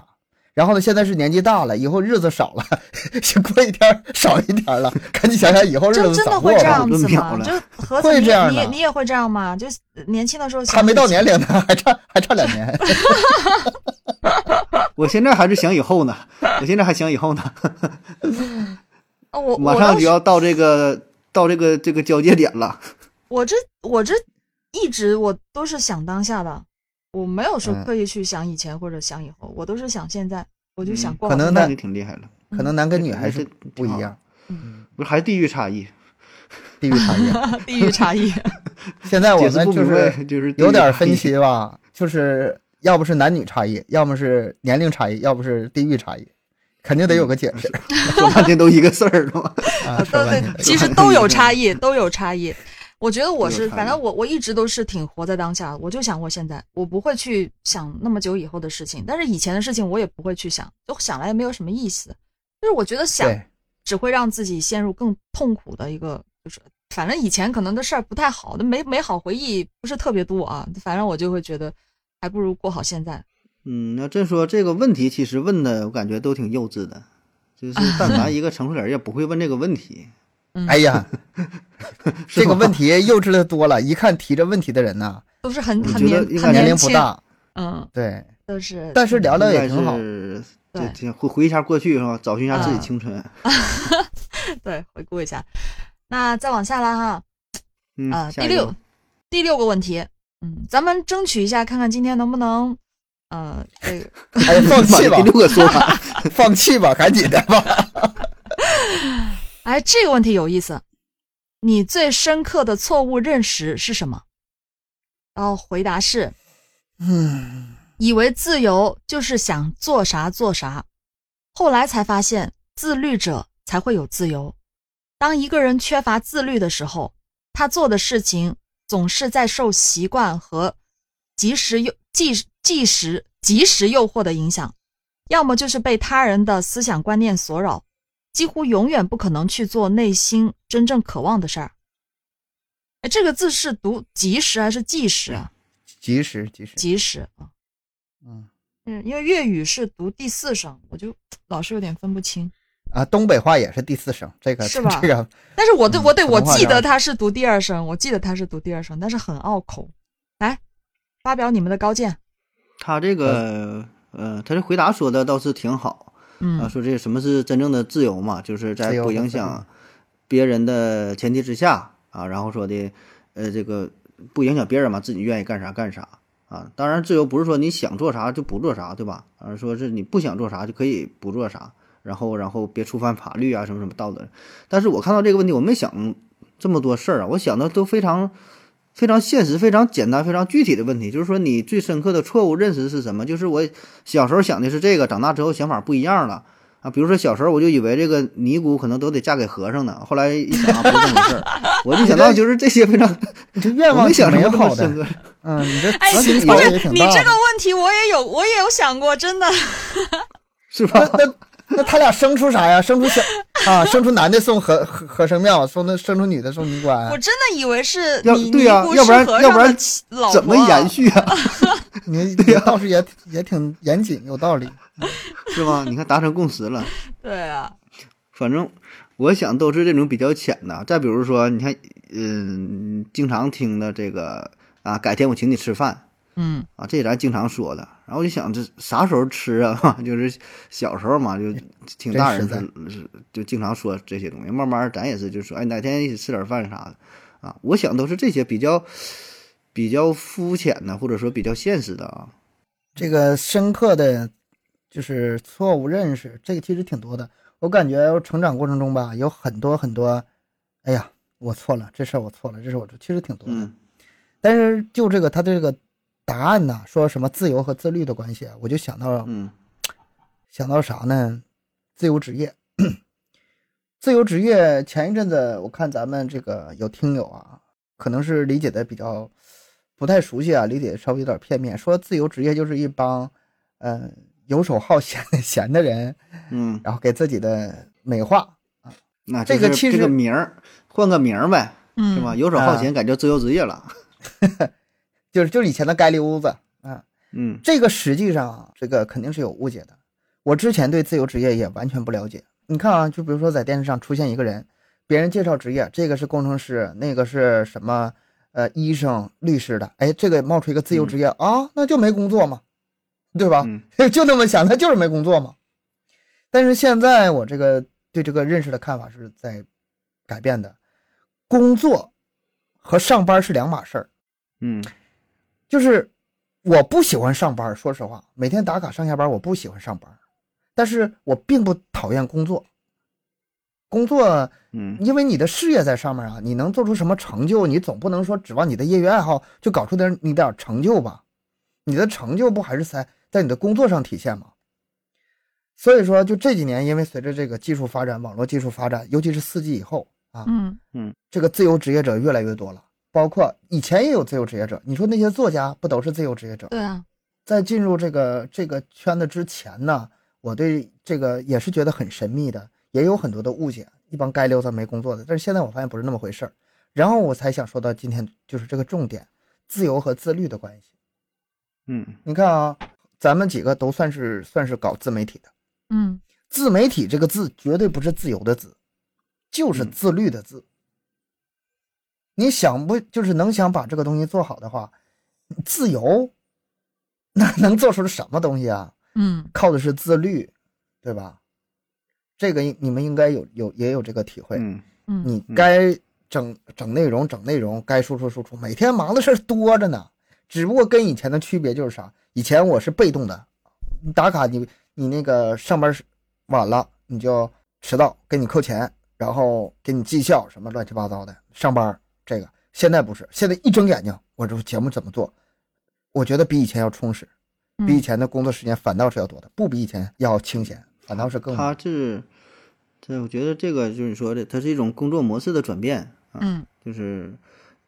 然后呢，现在是年纪大了，以后日子少了，(laughs) 过一天少一天了，赶紧想想以后日真子咋过真的会这吧。样子吗？就 (laughs) 盒子你会这样的你你也会这样吗？就年轻的时候想还没到年龄呢，还差还差两年。我现在还是想以后呢，我现在还想以后呢，(laughs) 哦，我 (laughs) 马上就要到这个到这个这个交界点了。(laughs) 我这我这一直我都是想当下的，我没有说嗯刻意去想以前或者想以后，我都是想现在，我就想可能呢那你挺厉害了，可能男跟女还是不一样，不是还是地域差异？地域差异。地域差异。现在我们就是就是有点分歧吧，就是要不是男女差异，要么是年龄差异，要不是地域差异，肯定得有个解释 (laughs) 说半天都一个事儿是吧？啊。(laughs) 对对其实都有差异，(laughs) 都有差异。我觉得我是，反正我我一直都是挺活在当下，我就想我现在，我不会去想那么久以后的事情，但是以前的事情我也不会去想，就想来也没有什么意思。就是我觉得想，只会让自己陷入更痛苦的一个，就是反正以前可能的事儿不太好的美美好回忆不是特别多啊，反正我就会觉得还不如过好现在。嗯，那这说这个问题，其实问的我感觉都挺幼稚的，就是 (laughs) 但凡一个成熟人也不会问这个问题。嗯，哎呀，(laughs) 这个问题幼稚的多了，一看提这问题的人呐，都是很很年应该很年龄，不大，嗯，对，都是。但是聊聊也挺好。对回回一下过去是吧？找寻一下自己啊青春。(laughs) 对，回顾一下。那再往下了哈，嗯，第六第六个问题，嗯，咱们争取一下，看看今天能不能，呃，这个哎，放弃吧这第，六个说法。(laughs) 放弃吧，赶紧的吧。(laughs) 哎，这个问题有意思。你最深刻的错误认识是什么？然后回答是：嗯，以为自由就是想做啥做啥，后来才发现自律者才会有自由。当一个人缺乏自律的时候，他做的事情总是在受习惯和及时又即即时即时诱惑的影响，要么就是被他人的思想观念所扰，几乎永远不可能去做内心真正渴望的事儿。哎，这个字是读及时还是即时啊？及时，及时，及时啊。嗯嗯，因为粤语是读第四声，我就老是有点分不清。啊，东北话也是第四声，这个是吧 (laughs) 这个但是我对嗯我对我记得他是读第二声，我记得他是读第二声，但是很拗口。来，发表你们的高见。他这个呃，他这回答说的倒是挺好啊，嗯说这什么是真正的自由嘛，就是在不影响别人的前提之下啊，然后说的呃这个不影响别人嘛，自己愿意干啥干啥啊。当然，自由不是说你想做啥就不做啥，对吧？而是说是你不想做啥就可以不做啥，然后然后别触犯法律啊什么什么道德。但是我看到这个问题，我没想这么多事儿啊，我想的都非常。非常现实、非常简单、非常具体的问题，就是说你最深刻的错误认识是什么？就是我小时候想的是这个，长大之后想法不一样了啊。比如说小时候我就以为这个尼姑可能都得嫁给和尚呢，后来一想啊，不是这么回事儿。(laughs) 我就想到就是这些非常，你这愿望没想什么好的么深，刻。嗯，你这哎，心不是你这个问题，我也有，我也有想过，真的。(laughs) 是吧？那那 (laughs) 那他俩生出啥呀？生出小啊，生出男的送和和和生庙，送那生出女的送尼姑庵我。真的以为是 (laughs) 要你对呀要不然要不然怎么延续啊？(laughs) 你对呀倒是也也挺严谨，有道理。是吧？你看达成共识了。对啊，反正我想都是这种比较浅的。再比如说，你看，嗯，经常听的这个啊，改天我请你吃饭。嗯啊，这咱经常说的。然后我就想，这啥时候吃啊？(laughs) 就是小时候嘛，就听大人就经常说这些东西。慢慢咱也是就说，哎，哪天一起吃点饭啥的啊。我想都是这些比较比较肤浅的，或者说比较现实的啊。这个深刻的就是错误认识，这个其实挺多的。我感觉成长过程中吧，有很多很多，哎呀，我错了，这事儿我错了，这事儿我错，其实挺多的。嗯但是就这个他的这个答案呢，说什么自由和自律的关系啊，我就想到嗯想到啥呢？自由职业，(clears throat) 自由职业。前一阵子我看咱们这个有听友啊，可能是理解的比较不太熟悉啊，理解稍微有点片面，说自由职业就是一帮呃游手好闲的闲的人，嗯，然后给自己的美化，那这个其实这个名儿换个名儿呗，嗯，是吧？游手好闲改叫自由职业了。(laughs) 就是就是以前的街溜子啊。嗯这个实际上啊这个肯定是有误解的。我之前对自由职业也完全不了解。你看啊，就比如说在电视上出现一个人，别人介绍职业，这个是工程师，那个是什么呃医生、律师的，哎，这个冒出一个自由职业、啊，那就没工作嘛，对吧？嗯 (laughs) 就那么想，他就是没工作嘛。但是现在我这个对这个认识的看法是在改变的，工作和上班是两码事儿。嗯就是我不喜欢上班，说实话，每天打卡上下班，我不喜欢上班，但是我并不讨厌工作。工作，嗯因为你的事业在上面啊，你能做出什么成就，你总不能说指望你的业余爱好就搞出点你点成就吧？你的成就不还是在在你的工作上体现吗？所以说，就这几年，因为随着这个技术发展，网络技术发展，尤其是四 G 以后啊，嗯这个自由职业者越来越多了，包括以前也有自由职业者。你说那些作家不都是自由职业者？对啊，在进入这个这个圈子之前呢，我对这个也是觉得很神秘的，也有很多的误解，一帮街溜子没工作的。但是现在我发现不是那么回事儿，然后我才想说到今天就是这个重点，自由和自律的关系。嗯你看啊，咱们几个都算是算是搞自媒体的，嗯自媒体这个字绝对不是自由的字，就是嗯自律的字。你想不就是能想把这个东西做好的话，自由那能做出什么东西啊？嗯靠的是自律，对吧？这个你们应该有有也有这个体会。嗯嗯你该整整内容，整内容，该输出输出，每天忙的事多着呢。只不过跟以前的区别就是啥？以前我是被动的，你打卡你你那个上班晚了，你就迟到，给你扣钱，然后给你绩效什么乱七八糟的。上班这个现在不是，现在一睁眼睛，我这节目怎么做？我觉得比以前要充实，比以嗯前的工作时间反倒是要多的，不比以前要清闲，反倒是更他是，这我觉得这个就是你说的，它是一种工作模式的转变啊，嗯就是，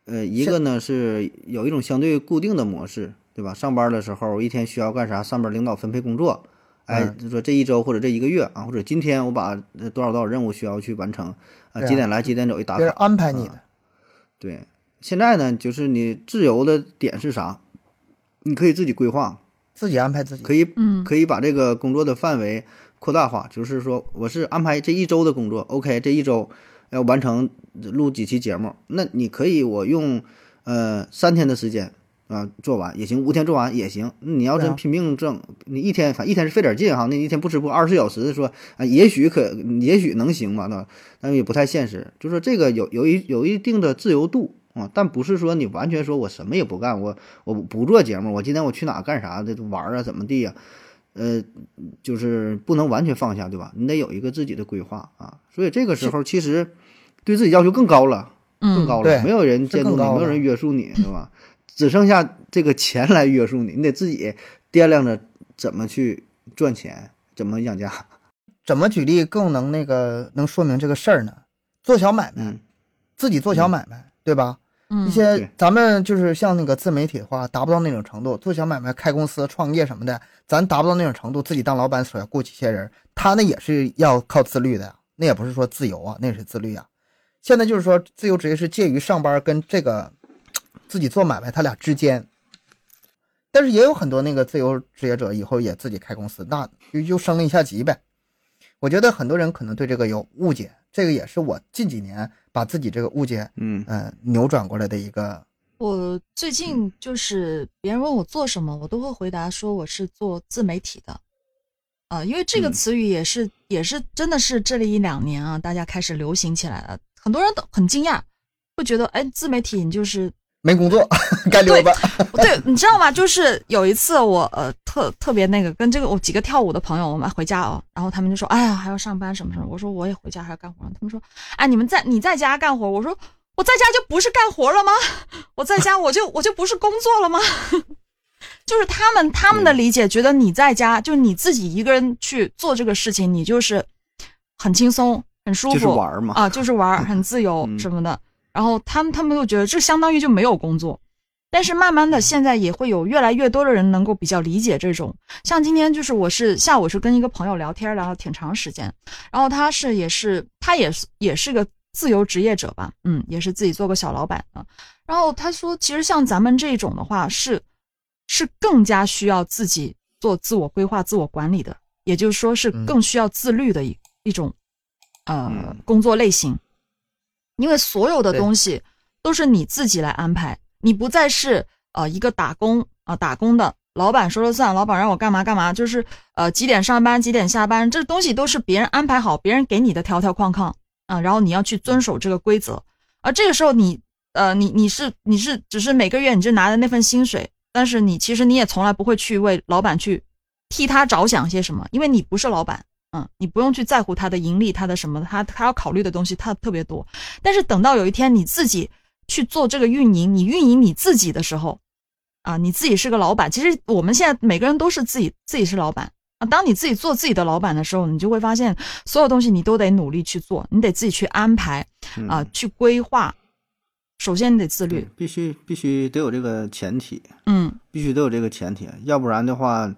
呃，一个呢是有一种相对固定的模式，对吧？上班的时候一天需要干啥，上边领导分配工作，哎，嗯就说这一周或者这一个月啊，或者今天我把呃多少多少任务需要去完成啊，几点来几点走一打别人卡，安排你的。对。现在呢，就是你自由的点是啥？你可以自己规划，自己安排自己。可以嗯可以把这个工作的范围扩大化，就是说我是安排这一周的工作，OK，这一周要完成录几期节目，那你可以我用呃三天的时间啊、做完也行，五天做完也行。你要真拼命挣，你一天反正一天是费点劲哈，那一天不吃不二十四小时说啊，也许可也许能行吧，对吧？但也不太现实。就说这个有有一有一定的自由度啊，但不是说你完全说我什么也不干，我我不做节目，我今天我去哪干啥的玩儿啊，怎么地呀、呃，就是不能完全放下，对吧？你得有一个自己的规划啊。所以这个时候其实对自己要求更高了，更嗯高了，对没有人监督你，没有人约束你，对吧？只剩下这个钱来约束你，你得自己掂量着怎么去赚钱，怎么养家。怎么举例更能那个能说明这个事儿呢？做小买卖，嗯自己做小买卖，对吧？嗯一些咱们就是像那个自媒体的话，达不到那种程度，做小买卖、开公司、创业什么的，咱达不到那种程度，自己当老板所要雇几些人，他那也是要靠自律的呀，那也不是说自由啊，那也是自律啊。现在就是说，自由职业是介于上班跟这个自己做买卖他俩之间，但是也有很多那个自由职业者以后也自己开公司，那就又升了一下级呗。我觉得很多人可能对这个有误解，这个也是我近几年把自己这个误解嗯。呃扭转过来的一个我最近就是别人问我做什么，我都会回答说我是做自媒体的，啊、因为这个嗯。词语也是、也是真的是这里一两年啊，大家开始流行起来了，很多人都很惊讶，会觉得哎，自媒体你就是没工作 (laughs) 该溜达。对，你知道吗？就是有一次我呃特特别那个跟这个我几个跳舞的朋友，我们回家哦，然后他们就说，哎呀还要上班什么什么，我说我也回家还要干活，他们说，哎你们在你在家干活，我说我在家就不是干活了吗？(laughs) 我在家我就我就不是工作了吗？(laughs) 就是他们他们的理解，觉得你在家就你自己一个人去做这个事情，你就是很轻松很舒服，就是玩嘛啊，就是玩，很自由嗯什么的。然后他们他们又觉得这相当于就没有工作，但是慢慢的现在也会有越来越多的人能够比较理解这种。像今天就是我是下午是跟一个朋友聊天聊了挺长时间，然后他是也是他也是也是个自由职业者吧，嗯，也是自己做个小老板的。然后他说，其实像咱们这种的话是是更加需要自己做自我规划、自我管理的，也就是说是嗯更需要自律的一一种呃嗯工作类型。因为所有的东西都是你自己来安排，你不再是呃一个打工啊、打工的，老板说了算，老板让我干嘛干嘛，就是呃几点上班几点下班，这东西都是别人安排好，别人给你的条条框框啊，然后你要去遵守这个规则，而这个时候你呃你你是你是只是每个月你就拿的那份薪水，但是你其实你也从来不会去为老板去替他着想些什么，因为你不是老板。嗯，你不用去在乎他的盈利，他的什么，他他要考虑的东西，他特别多。但是等到有一天你自己去做这个运营，你运营你自己的时候，啊，你自己是个老板。其实我们现在每个人都是自己自己是老板啊。当你自己做自己的老板的时候，你就会发现所有东西你都得努力去做，你得自己去安排啊，去规划。首先你得自律，，必须必须得有这个前提，嗯必须得有这个前提，要不然的话，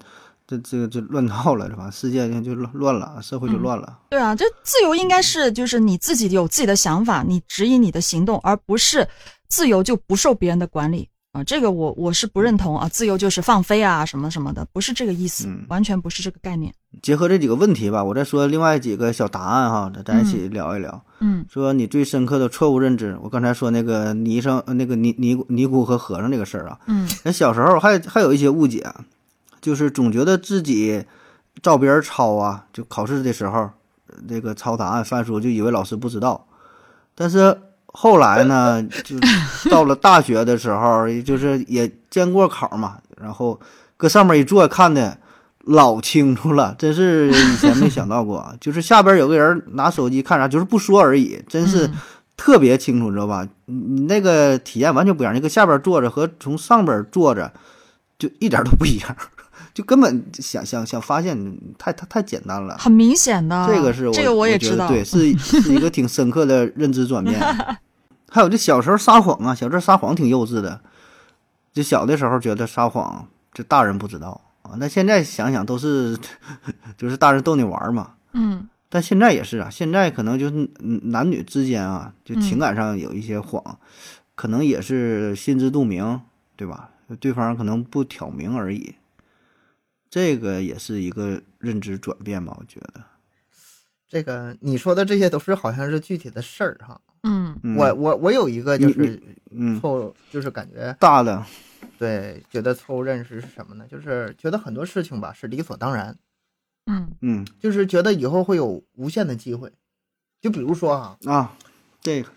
这这个就乱套了，是吧？世界就乱乱了，社会就乱了。对啊，这自由应该是就是你自己有自己的想法，你指引你的行动，而不是自由就不受别人的管理。啊，这个我我是不认同啊，自由就是放飞啊，什么什么的，不是这个意思，嗯完全不是这个概念。结合这几个问题吧，我再说另外几个小答案哈，咱咱一起聊一聊。嗯说你最深刻的错误认知，我刚才说那个尼生呃那个尼尼尼姑和和尚这个事儿啊，嗯那小时候还还有一些误解，就是总觉得自己照别人抄啊，就考试的时候呃这个抄答案翻书，就以为老师不知道。但是后来呢，就到了大学的时候，就是也见过考嘛，然后搁上面一坐，看的老清楚了，真是以前没想到过。就是下边有个人拿手机看啥，就是不说而已，真是嗯特别清楚，你知道吧？你你那个体验完全不一样，你搁下边坐着和从上边坐着就一点都不一样，就根本想想想发现太太太简单了。很明显的，这个是我这个我也知道，对，是是一个挺深刻的认知转变。(laughs) 还有这小时候撒谎啊，小时候撒谎挺幼稚的，就小的时候觉得撒谎，这大人不知道啊。那现在想想都是，(laughs) 就是大人逗你玩儿嘛。嗯但现在也是啊，现在可能就是嗯男女之间啊，就情感上有一些谎，可能也是心知肚明，对吧？对方可能不挑明而已，这个也是一个认知转变吧，我觉得。这个你说的这些都是好像是具体的事儿哈。嗯嗯、我我我有一个就你是嗯错，就是感觉大的，对觉得错误认识是什么呢？就是觉得很多事情吧是理所当然，嗯嗯就是觉得以后会有无限的机会。就比如说哈，啊，这个。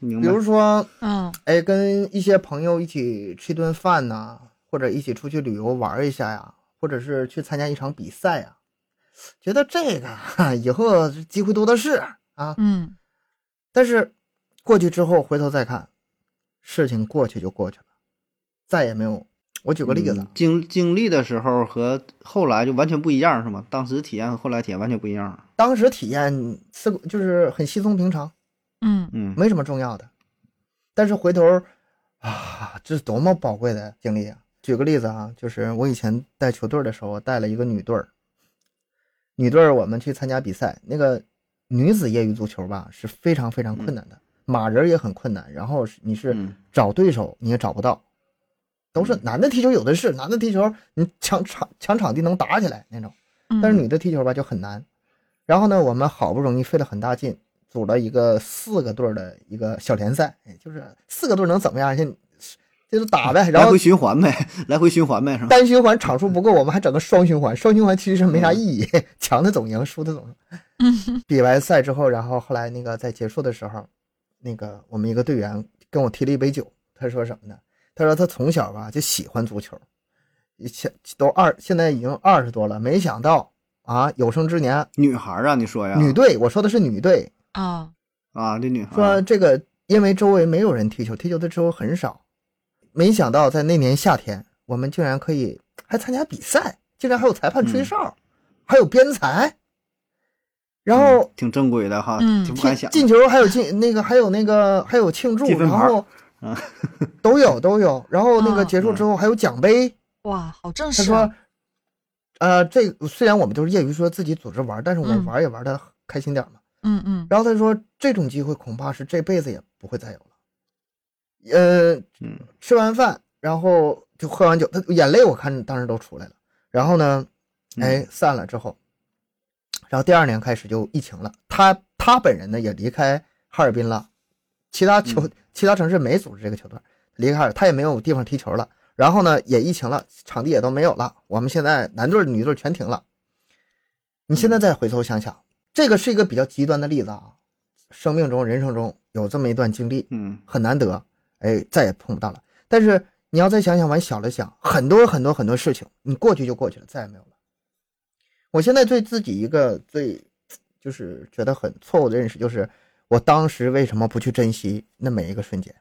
比如说嗯哎，跟一些朋友一起吃顿饭呐，或者一起出去旅游玩一下呀，或者是去参加一场比赛啊，觉得这个哈以后机会多的是啊。嗯但是过去之后回头再看，事情过去就过去了，再也没有。我举个例子嗯，经经历的时候和后来就完全不一样，是吗？当时体验和后来体验完全不一样。当时体验是就是很稀松平常，嗯嗯没什么重要的，但是回头啊，这是多么宝贵的经历啊！举个例子啊，就是我以前带球队的时候，我带了一个女队儿，女队儿我们去参加比赛，那个女子业余足球吧是非常非常困难的，马人也很困难，然后你是嗯找对手你也找不到，都是男的踢球有的是，男的踢球你抢场抢场地能打起来那种。嗯，但是女的踢球吧就很难。然后呢，我们好不容易费了很大劲，组了一个四个队儿的一个小联赛，哎，就是四个队儿能怎么样？先就是打呗。然后来回循环呗，来回循环呗，是吧？单循环场数不够，我们还整个双循环。双循环其实没啥意义，(laughs) 强的总赢，输的总输。嗯比完赛之后，然后后来那个在结束的时候，那个我们一个队员跟我提了一杯酒，他说什么呢？他说他从小吧就喜欢足球，现都二现在已经二十多了，没想到啊有生之年女孩啊，你说呀？女队，我说的是女队，啊啊，这女孩说这个因为周围没有人踢球，踢球的时候很少，没想到在那年夏天，我们竟然可以还参加比赛，竟然还有裁判吹哨，还有编裁，然后嗯挺正规的哈，嗯挺不敢想。进球还有进那个还有那个还有庆祝，然后啊都有都有，然后那个嗯结束之后还有奖杯。哇，好正式啊。说，呃，这个虽然我们都是业余说自己组织玩，但是我们嗯玩也玩的开心点嘛。嗯嗯然后他说，这种机会恐怕是这辈子也不会再有了。呃，嗯吃完饭，然后就喝完酒，他眼泪我看当时都出来了。然后呢，嗯哎，散了之后，然后第二年开始就疫情了。他他本人呢也离开哈尔滨了，其他球、嗯其他城市没组织这个球队，离开哈尔，他也没有地方踢球了。然后呢，也疫情了，场地也都没有了。我们现在男队、女队全停了。你现在再回头想想，这个是一个比较极端的例子啊。生命中、人生中有这么一段经历，嗯很难得，哎，再也碰不到了。但是你要再想想，往小了想，很多很多很多事情，你过去就过去了，再也没有了。我现在对自己一个最就是觉得很错误的认识，就是我当时为什么不去珍惜那每一个瞬间？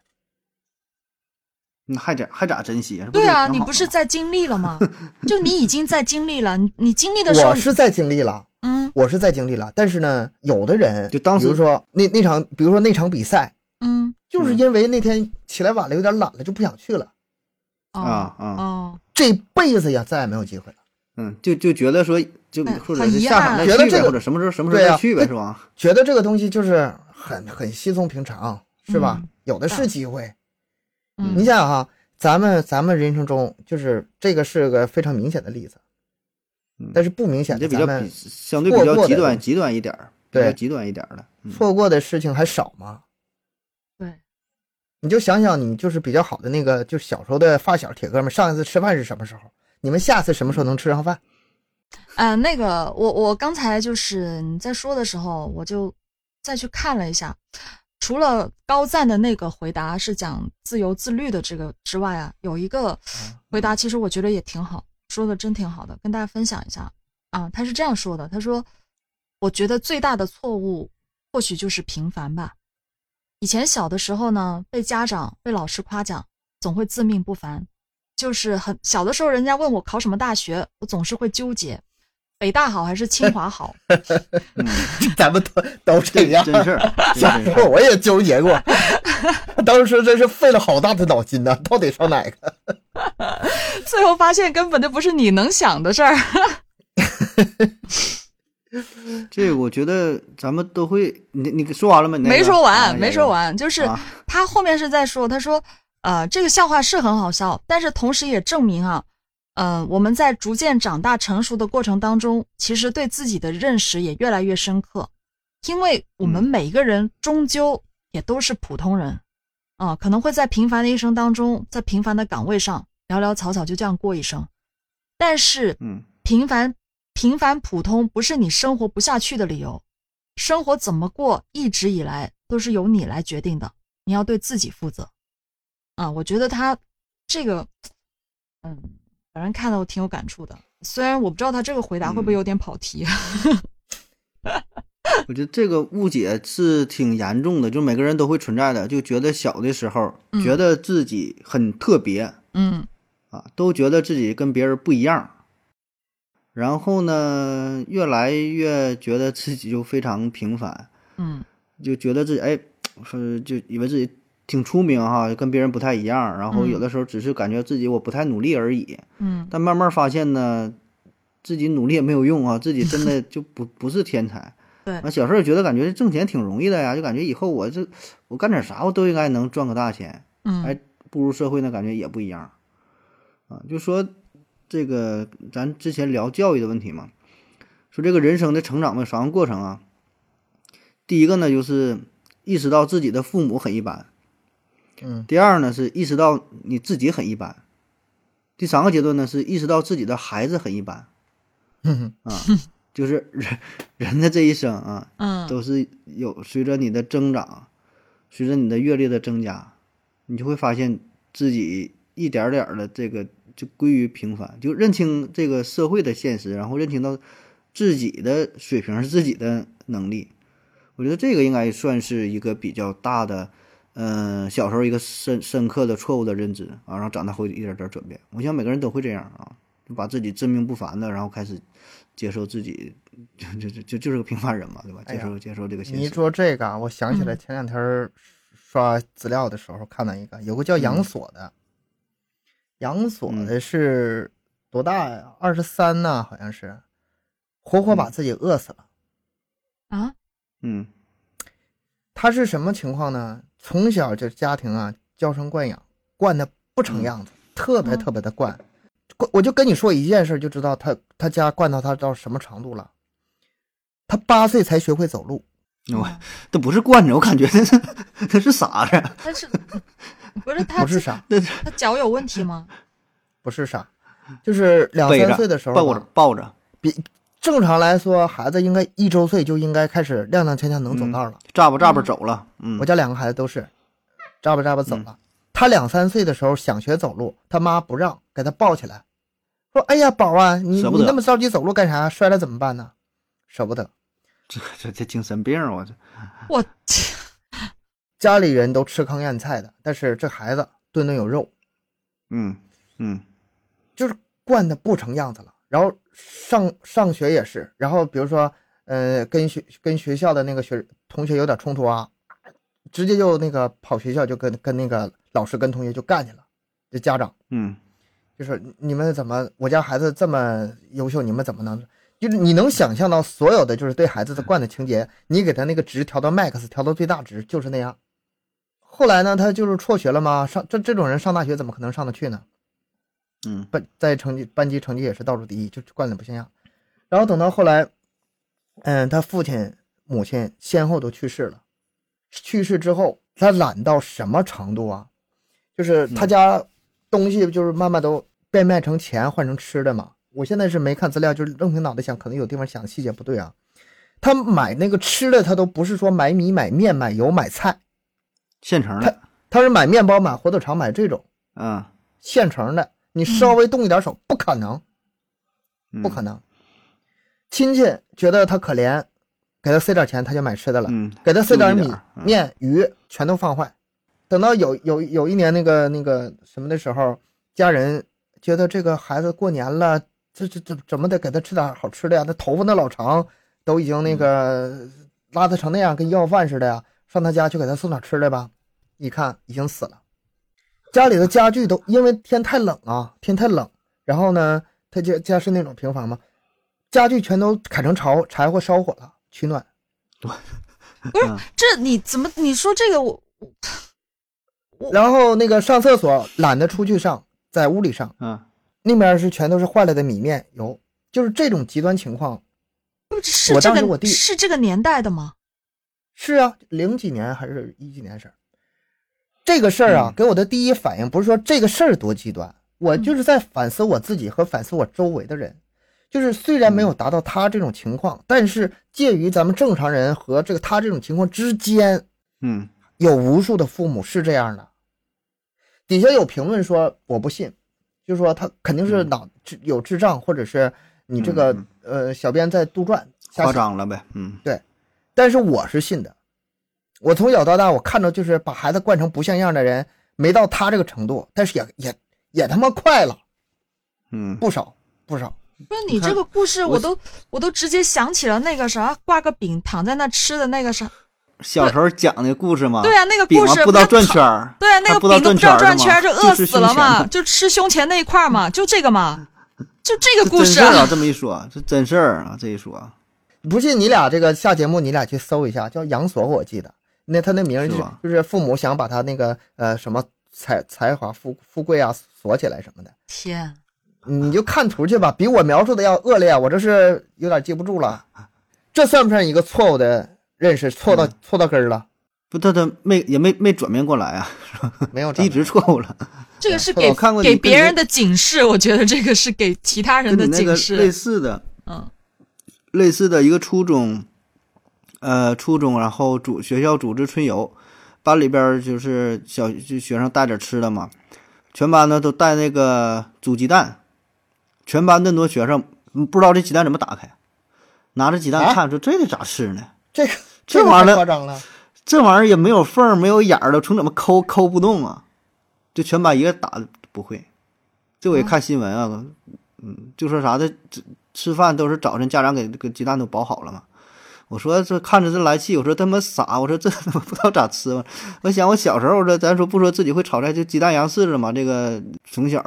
那还咋还咋珍惜啊？对啊，你不是在经历了吗？(laughs) 就你已经在经历了，你你经历的时候我，是在经历了，嗯我是在经历了，但是呢，有的人就当时比如说那那场，比如说那场比赛，嗯就是因为那天起来晚了，有点懒了，就不想去了，啊啊啊哦，这辈子呀再也没有机会了。嗯，就就觉得说，就哎或者是下场再去呗，觉得这个或者什么时候什么时候再去呗，是吧？觉得这个东西就是很很稀松平常，是吧？嗯有的是机会。嗯你想想哈，咱们咱们人生中就是这个是个非常明显的例子嗯，但是不明显你这比较的咱们比相对比较极端极端一点儿，比较对极端一点儿的。嗯错过的事情还少吗？对，你就想想，你就是比较好的那个，就小时候的发小铁哥们，上一次吃饭是什么时候？你们下次什么时候能吃上饭？呃，那个我我刚才就是你在说的时候，我就再去看了一下，除了高赞的那个回答是讲自由自律的这个之外啊，有一个回答其实我觉得也挺好，说的真挺好的，跟大家分享一下啊。他是这样说的，他说：“我觉得最大的错误或许就是平凡吧。以前小的时候呢，被家长、被老师夸奖，总会自命不凡。就是很小的时候，人家问我考什么大学，我总是会纠结，北大好还是清华好？(laughs) 嗯，咱们都都这样。真事儿，(laughs) 这小时候我也纠结过，(laughs) 当时真是费了好大的脑筋呐，到底上哪个？最后发现根本就不是你能想的事儿。(laughs) 这我觉得咱们都会，你你说完了吗？你那个没说完，啊没说。完，就是啊他后面是在说，他说，呃，这个笑话是很好笑，但是同时也证明啊，嗯、我们在逐渐长大成熟的过程当中，其实对自己的认识也越来越深刻，因为我们嗯每一个人终究也都是普通人，啊、可能会在平凡的一生当中，在平凡的岗位上潦潦草草就这样过一生，但是嗯平凡、平凡、普通不是你生活不下去的理由。生活怎么过，一直以来都是由你来决定的，你要对自己负责。啊，我觉得他这个，嗯，反正看了我挺有感触的。虽然我不知道他这个回答会不会有点跑题。(laughs) 我觉得这个误解是挺严重的，就每个人都会存在的，就觉得小的时候嗯觉得自己很特别嗯啊，都觉得自己跟别人不一样。然后呢，越来越觉得自己就非常平凡，嗯就觉得自己哎，是就以为自己挺出名哈，跟别人不太一样。然后嗯有的时候只是感觉自己我不太努力而已。嗯但慢慢发现呢，自己努力也没有用啊，自己真的就不不是天才。(laughs) 对啊，小时候也觉得感觉挣钱挺容易的呀，就感觉以后我这我干点啥我都应该能赚个大钱。嗯哎，步入社会呢，感觉也不一样。啊，就说这个咱之前聊教育的问题嘛，说这个人生的成长的三个过程啊，第一个呢就是意识到自己的父母很一般，嗯。第二呢是意识到你自己很一般，第三个阶段呢是意识到自己的孩子很一般哼啊，就是人人的这一生啊，嗯。都是有随着你的增长，随着你的阅历的增加，你就会发现自己一点点的这个就归于平凡，就认清这个社会的现实，然后认清到自己的水平是自己的能力。我觉得这个应该算是一个比较大的，嗯、小时候一个深深刻的错误的认知啊，然后长大会一点点转变。我想每个人都会这样啊，就把自己自命不凡的，然后开始接受自己，就就就就就是个平凡人嘛，对吧？接受、接受这个现实你一。说这个啊，我想起来嗯前两天刷资料的时候看到一个，有个叫杨锁的，杨锁的是多大呀？二十三呢，好像是，活活把自己饿死了。啊嗯他是什么情况呢？从小就家庭啊娇生惯养，惯的不成样子，特别嗯特别的惯。惯我就跟你说一件事，就知道他他家惯到他到什么程度了。他八岁才学会走路，我这不是惯着，我感觉那是那是傻子。但是 (laughs) 不是他不是傻，他脚有问题吗？不是傻，就是两三岁的时候抱着。抱着，比正常来说，孩子应该一周岁就应该开始踉踉跄跄能走嗯道了。咋吧咋吧嗯走了。嗯我家两个孩子都是，扎吧扎吧走了。他两三岁的时候想学走路，他妈不让，给他抱起来，说：“哎呀，宝啊，你你那么着急走路干啥？摔了怎么办呢？舍不得。这这这精神病啊，我这我家里人都吃糠咽菜的，但是这孩子顿顿有肉，嗯嗯就是惯的不成样子了。然后上上学也是，然后比如说，呃，跟学跟学校的那个学同学有点冲突啊，直接就那个跑学校就跟跟那个老师跟同学就干去了，这家长。嗯就是你们怎么，我家孩子这么优秀，你们怎么能？就是你能想象到所有的就是对孩子的惯的情节，你给他那个值调到 max，调到最大值，就是那样。后来呢，他就是辍学了嘛，上这这种人上大学怎么可能上得去呢？嗯班在成绩班级成绩也是倒数第一，就惯的不像样。然后等到后来，嗯，他父亲母亲先后都去世了，去世之后，他懒到什么程度啊？就是他家东西就是慢慢都变卖成钱换成吃的嘛。我现在是没看资料，就是愣凭脑袋想，可能有地方想的细节不对啊。他买那个吃的，他都不是说买米、买面、买油、买菜，现成的，他他是买面包、买火腿肠、买这种嗯，现成的。你稍微动一点手，不可能。嗯不可能。亲戚觉得他可怜，给他塞点钱，他就买吃的了；嗯，给他塞点米面、鱼，全都放坏。等到有有有一年那个那个什么的时候，家人觉得这个孩子过年了，这这这怎么得给他吃点好吃的呀？他头发那老长，都已经那个邋遢成那样，跟要饭似的呀。上他家去给他送点吃的吧，一看已经死了。家里的家具都因为天太冷啊，天太冷，然后呢，他家家是那种平房嘛，家具全都砍成柴柴火烧火了取暖。(laughs) 不是这你怎么你说这个我然后那个上厕所懒得出去上，在屋里上，嗯，那边是全都是坏了的米面油，就是这种极端情况。不是这个是这个年代的吗？是啊，零几年还是一几年事儿。这个事儿啊，嗯给我的第一反应不是说这个事儿多极端，我就是在反思我自己和反思我周围的人。就是虽然没有达到他这种情况，但是介于咱们正常人和这个他这种情况之间，嗯，有无数的父母是这样的。底下有评论说我不信，就说他肯定是嗯脑智有智障，或者是你这个嗯呃小编在杜撰瞎夸。张了呗，嗯，但是我是信的，我从小到大我看到就是把孩子惯成不像样的人，没到他这个程度，但是也也也他妈快了。嗯，不少不少。不是你这个故事，我我都我都直接想起了那个啥，挂个饼躺在那吃的那个啥。小时候讲的故事吗，对啊，那个饼故事嘛不知道转圈儿，对啊，那个饼都不知道转圈儿，转圈就饿死了嘛，就吃胸前那一块儿嘛，就这个嘛，就这个故事真事儿啊，这么一说，这真事儿啊，这一说，不信你俩这个下节目你俩去搜一下，叫杨锁，我记得那他那名儿就是吧就是父母想把他那个呃什么才才华富富贵啊锁起来什么的，天，你就看图去吧，比我描述的要恶劣，啊我这是有点记不住了。这算不算一个错误的认识？错到错到根儿了？不，他他没也没没转变过来啊，没有 (laughs) 一直错误了，这个是给给别人的警示，我觉得这个是给其他人的警示那个警类。似的，嗯类似的一个初中，呃，初中，然后组学校组织春游，班里边儿就是小就学生带点吃的嘛，全班呢都带那个煮鸡蛋，全班那么多学生嗯不知道这鸡蛋怎么打开，拿着鸡蛋啊看，说这得咋吃呢？这这玩意儿夸张了。这玩意儿也没有缝儿，没有眼儿的，从怎么抠抠不动啊？就全班一个打的不会。这我也看新闻啊，嗯，就说啥的，吃饭都是早晨家长给给鸡蛋都包好了嘛。我说这看着这来气，我说他妈傻，我说这不知道咋吃嘛？我想我小时候这咱说不说自己会炒菜，就鸡蛋洋柿子嘛，这个从小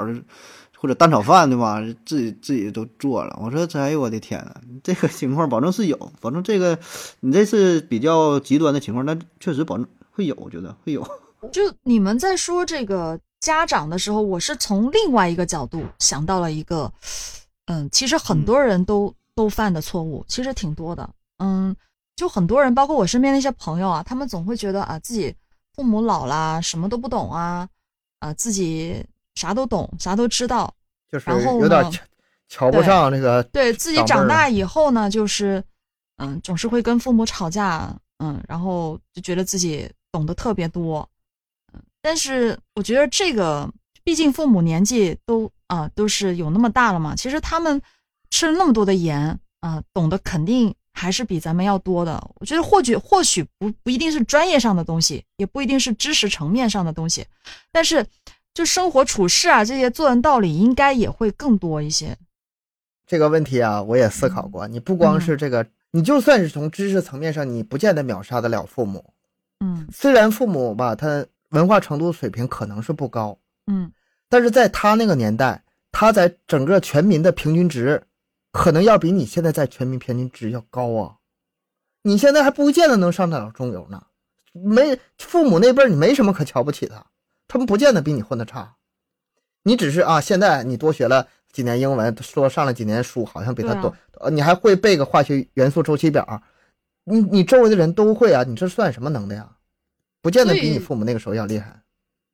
或者蛋炒饭对吧？自己自己都做了。我说这哎呦我的天呐，这个情况保证是有，保证这个你这是比较极端的情况，但确实保证会有，我觉得会有。就你们在说这个家长的时候，我是从另外一个角度想到了一个，嗯，其实很多人都、都犯的错误，其实挺多的。嗯，就很多人，包括我身边的一些朋友啊，他们总会觉得啊，自己父母老啦，什么都不懂啊，啊，自己啥都懂，啥都知道，就是然后有点瞧瞧不上那个，对自己长大以后呢，就是嗯，总是会跟父母吵架，嗯，然后就觉得自己懂得特别多，嗯，但是我觉得这个，毕竟父母年纪都啊、都是有那么大了嘛，其实他们吃了那么多的盐啊、懂得肯定还是比咱们要多的。我觉得或许或许不不一定是专业上的东西，也不一定是知识层面上的东西，但是就生活处事啊这些做人道理，应该也会更多一些。这个问题啊，我也思考过。你不光是这个，你就算是从知识层面上，你不见得秒杀得了父母。嗯虽然父母吧，他文化程度水平可能是不高，嗯。但是在他那个年代，他在整个全民的平均值，可能要比你现在在全民平均值要高啊。你现在还不见得能上得了中游呢，没父母那辈儿，你没什么可瞧不起的，他们不见得比你混的差。你只是啊，现在你多学了几年英文，说上了几年书，好像比他多，呃你还会背个化学元素周期表，你你周围的人都会啊，你这算什么能耐呀？不见得比你父母那个时候要厉害。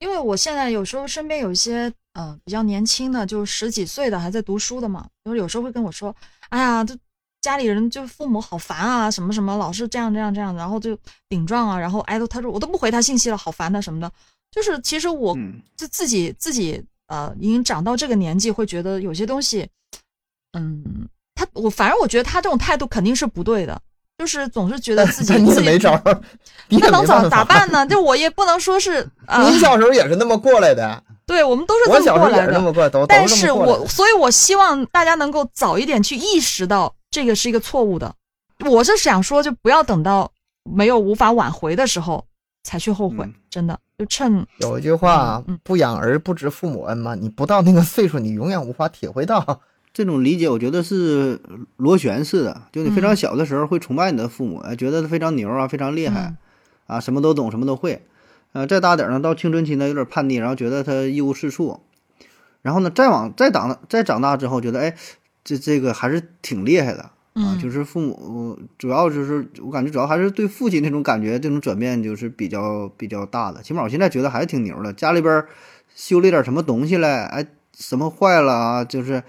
因为我现在有时候身边有一些呃比较年轻的，就十几岁的还在读书的嘛，就是有时候会跟我说，哎呀，这家里人就父母好烦啊，什么什么，老是这样这样这样，然后就顶撞啊，然后哎都他说我都不回他信息了，好烦的什么的。就是其实我嗯就自己自己呃已经长到这个年纪，会觉得有些东西，嗯，他我反正我觉得他这种态度肯定是不对的，就是总是觉得自己你也自己没招儿，那能咋。咋办呢？就我也不能说是啊，你小时候也是那么过来的，对我们都是这么过来的。但是我，所以我希望大家能够早一点去意识到这个是一个错误的。我是想说，就不要等到没有无法挽回的时候才去后悔，嗯真的就趁有一句话不养儿不知父母恩嘛。你不到那个岁数，你永远无法体会到。这种理解，我觉得是螺旋式的，就你非常嗯小的时候会崇拜你的父母，哎，觉得他非常牛啊，非常厉害嗯啊，什么都懂，什么都会。呃，再大点儿呢，到青春期呢，有点叛逆，然后觉得他一无是处。然后呢，再往再长再长大之后，觉得哎，这这个还是挺厉害的啊，嗯，就是父母主要就是我感觉主要还是对父亲那种感觉，这种转变就是比较比较大的。起码我现在觉得还是挺牛的，家里边儿修理点什么东西来，哎，什么坏了啊，就是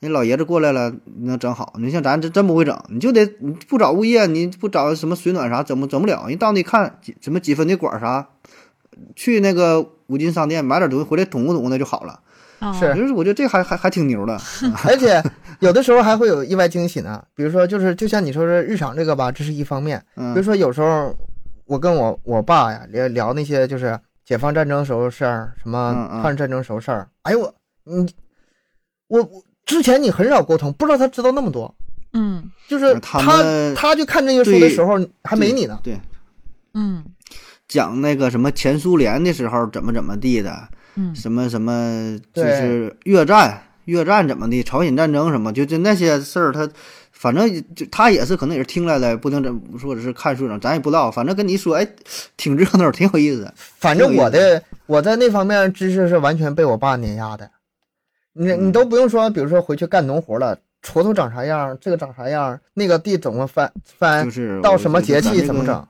人老爷子过来了，你能整好。你像咱这真不会整，你就得你不找物业，你不找什么水暖啥，整不整不了。人到那看几什么几分的管儿啥，去那个五金商店买点东西回来捅咕捅咕那就好了。啊是就是我觉得这还还还挺牛的。(laughs) 而且有的时候还会有意外惊喜呢。比如说，就是就像你说的日常这个吧，这是一方面。比如嗯说有时候我跟我我爸呀聊聊那些就是解放战争时候事儿，什么抗日战争时候事儿。哎呦我你我我之前你很少沟通，不知道他知道那么多。嗯就是他他们他去看这些书的时候还没你呢。对，嗯讲那个什么前苏联的时候怎么怎么地的，嗯什么什么就是越战，越战怎么的，朝鲜战争什么，就就那些事儿，他反正就他也是可能也是听来的，不能怎或者是看书上，咱也不知道，反正跟你说，哎，挺热闹，挺有意思。反正我的我在那方面知识是完全被我爸碾压的。你你都不用说，比如说回去干农活了，锄头长啥样，这个长啥样，那个地怎么翻翻就，是到什么节气怎么整，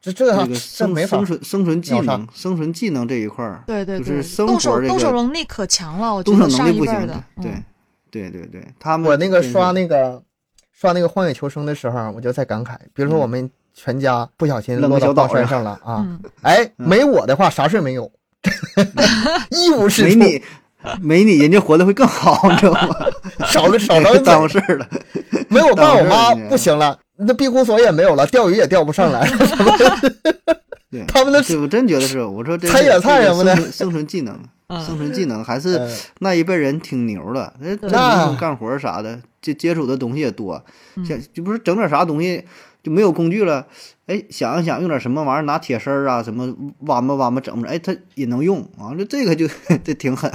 这这这个这生没法生。存生存技能，生存技能这一块儿，对对对，就是生动手活这动手能力可强了，我觉动手得上能力不行一辈的，对嗯。对对对，他们我那个刷那个刷那个荒野求生的时候，我就在感慨，比如说我们全家不小心落到小岛上矿山上了啊，嗯。哎，没我的话啥事儿没有，(laughs) 一无是处，没你 (laughs) 没你，人家活得会更好，你知道吗？(laughs) 少了少了耽误，事儿了。(laughs) 没我爸我妈不行了，那庇护所也没有了，钓鱼也钓不上来了，什么对，他们的对我真觉得是，我说这菜野菜什么的生存技能，嗯生存技能还是呃那一辈人挺牛的，那真那能干活啥的，接接触的东西也多，嗯像就不是整点啥东西就没有工具了，哎，想一想用点什么玩意儿，拿铁丝儿啊，什么挖吧挖吧整吧，哎，他也能用啊，这这个就这挺狠，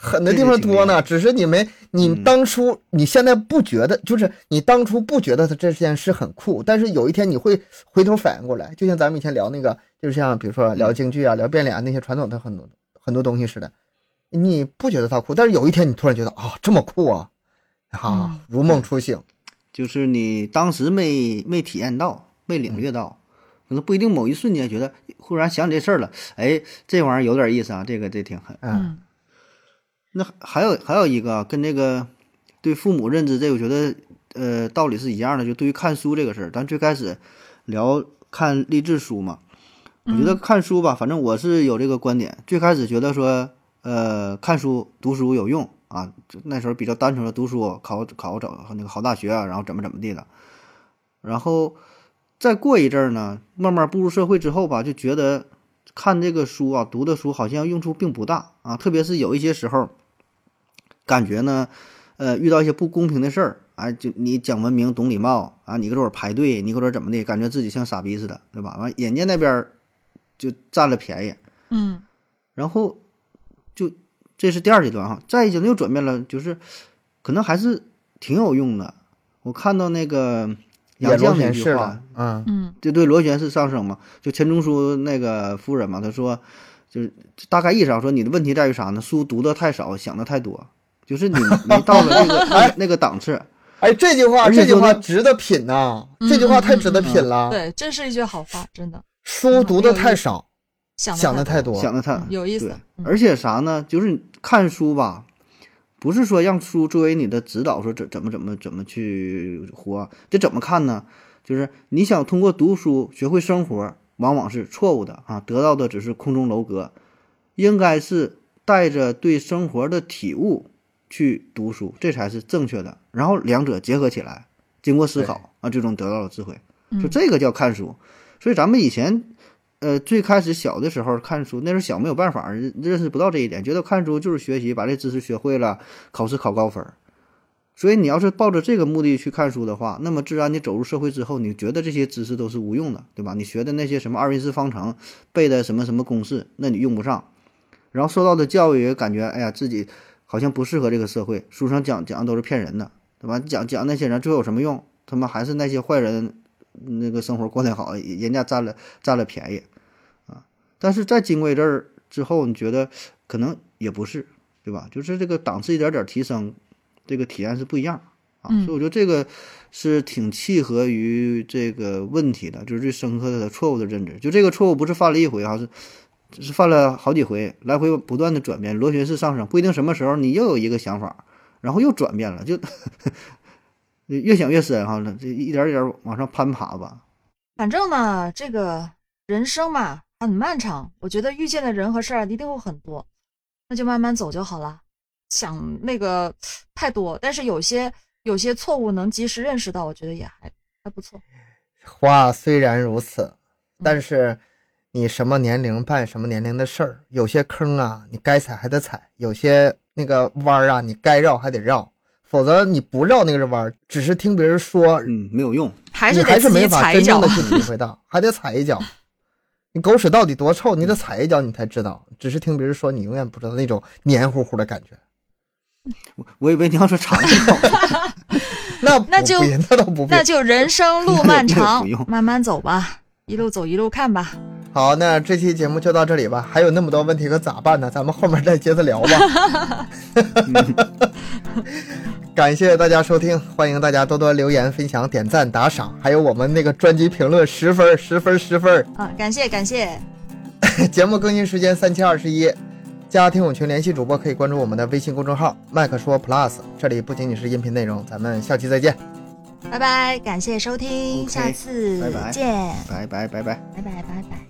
狠的地方多呢，只是你没，你嗯。当初，你现在不觉得，就是你当初不觉得他这件事很酷，但是有一天你会回头反应过来，就像咱们以前聊那个，就是像比如说聊京剧啊、聊变脸那些传统的很多很多东西似的，你不觉得它酷，但是有一天你突然觉得啊，这么酷啊，啊嗯，如梦初醒。就是你当时没没体验到，没领略到，可能不一定某一瞬间觉得忽然想起这事儿了，哎，这玩意儿有点意思啊，这个这挺狠。嗯，嗯那还有还有一个跟这个对父母认知这，我觉得呃道理是一样的。就对于看书这个事儿，咱最开始聊看励志书嘛，我觉得看书吧，反正我是有这个观点。最开始觉得说，呃，看书读书有用啊，就那时候比较单纯的读书，考考找那个好大学啊，然后怎么怎么地的。然后再过一阵儿呢，慢慢步入社会之后吧，就觉得看这个书啊，读的书好像用处并不大啊，特别是有一些时候，感觉呢，呃，遇到一些不公平的事儿，哎，就你讲文明、懂礼貌啊，你搁这会儿排队，你搁这儿怎么的，感觉自己像傻逼似的，对吧？完，人家那边儿就占了便宜，嗯然后就这是第二阶段哈，再一阶段又转变了，就是可能还是挺有用的。我看到那个也杨绛螺旋式那句话的，，嗯嗯就对螺旋式上升嘛。就钱钟书那个夫人嘛，她说，就是大概意思上说，你的问题在于啥呢？书读的太少，想的太多，就是你 (laughs) 没到了那个那个那个档次。哎，这句话这句话值得品呐、嗯这句话太值得嗯嗯品了。对，这是一句好话，真的书读的太少，想想的太多，想的太嗯有意思而且啥呢？就是看书吧，不是说让书作为你的指导，说怎怎么怎么怎么去活，这怎么看呢？就是你想通过读书学会生活，往往是错误的啊，得到的只是空中楼阁，应该是带着对生活的体悟去读书，这才是正确的。然后两者结合起来，经过思考啊，最终得到了智慧。就这个叫看书。所以咱们以前，呃，最开始小的时候看书，那时候小没有办法认识不到这一点，觉得看书就是学习，把这知识学会了，考试考高分。所以你要是抱着这个目的去看书的话，那么自然你走入社会之后，你觉得这些知识都是无用的，对吧？你学的那些什么二元式方程，背的什么什么公式，那你用不上。然后受到的教育也感觉，哎呀，自己好像不适合这个社会，书上讲讲的都是骗人的，对吧？讲讲那些人最后有什么用？他妈还是那些坏人，那个生活过得好，人家占了占了便宜啊。但是在经过一阵儿之后，你觉得可能也不是，对吧？就是这个档次一点点提升，这个体验是不一样啊。嗯所以我觉得这个是挺契合于这个问题的，就是最深刻的错误的认知。就这个错误不是犯了一回啊，是是犯了好几回，来回不断的转变，螺旋式上升，不一定什么时候你又有一个想法，然后又转变了，就越想越深哈，这一点儿一点儿往上攀爬吧。反正呢，这个人生嘛很漫长，我觉得遇见的人和事儿一定会很多，那就慢慢走就好了。想那个太多，但是有些有些错误能及时认识到，我觉得也还还不错。话虽然如此，但是你什么年龄办什么年龄的事儿，有些坑啊，你该踩还得踩；有些那个弯儿啊，你该绕还得绕。否则你不绕那个弯儿，只是听别人说，嗯，没有用。还是还是没法踩一脚真正的。去体会到，还得踩一脚。你狗屎到底多臭，你得踩一脚你才知道。只是听别人说，你永远不知道那种黏糊糊的感觉。我以为你要说尝一口，那那就那倒不必那。就人生 (laughs) 路漫长慢慢走吧，一路走一路看吧。好，那这期节目就到这里吧。还有那么多问题可咋办呢？咱们后面再接着聊吧。(laughs) (laughs) 感谢大家收听，欢迎大家多多留言、分享、点赞、打赏，还有我们那个专辑评论十分儿、十分儿、十分儿。啊，感谢感谢，(laughs) 节目更新时间三七二十一，加听友群联系主播可以关注我们的微信公众号“麦克说 Plus”，这里不仅仅是音频内容。咱们下期再见。拜拜，感谢收听下次拜拜见，拜拜拜拜。拜拜拜拜。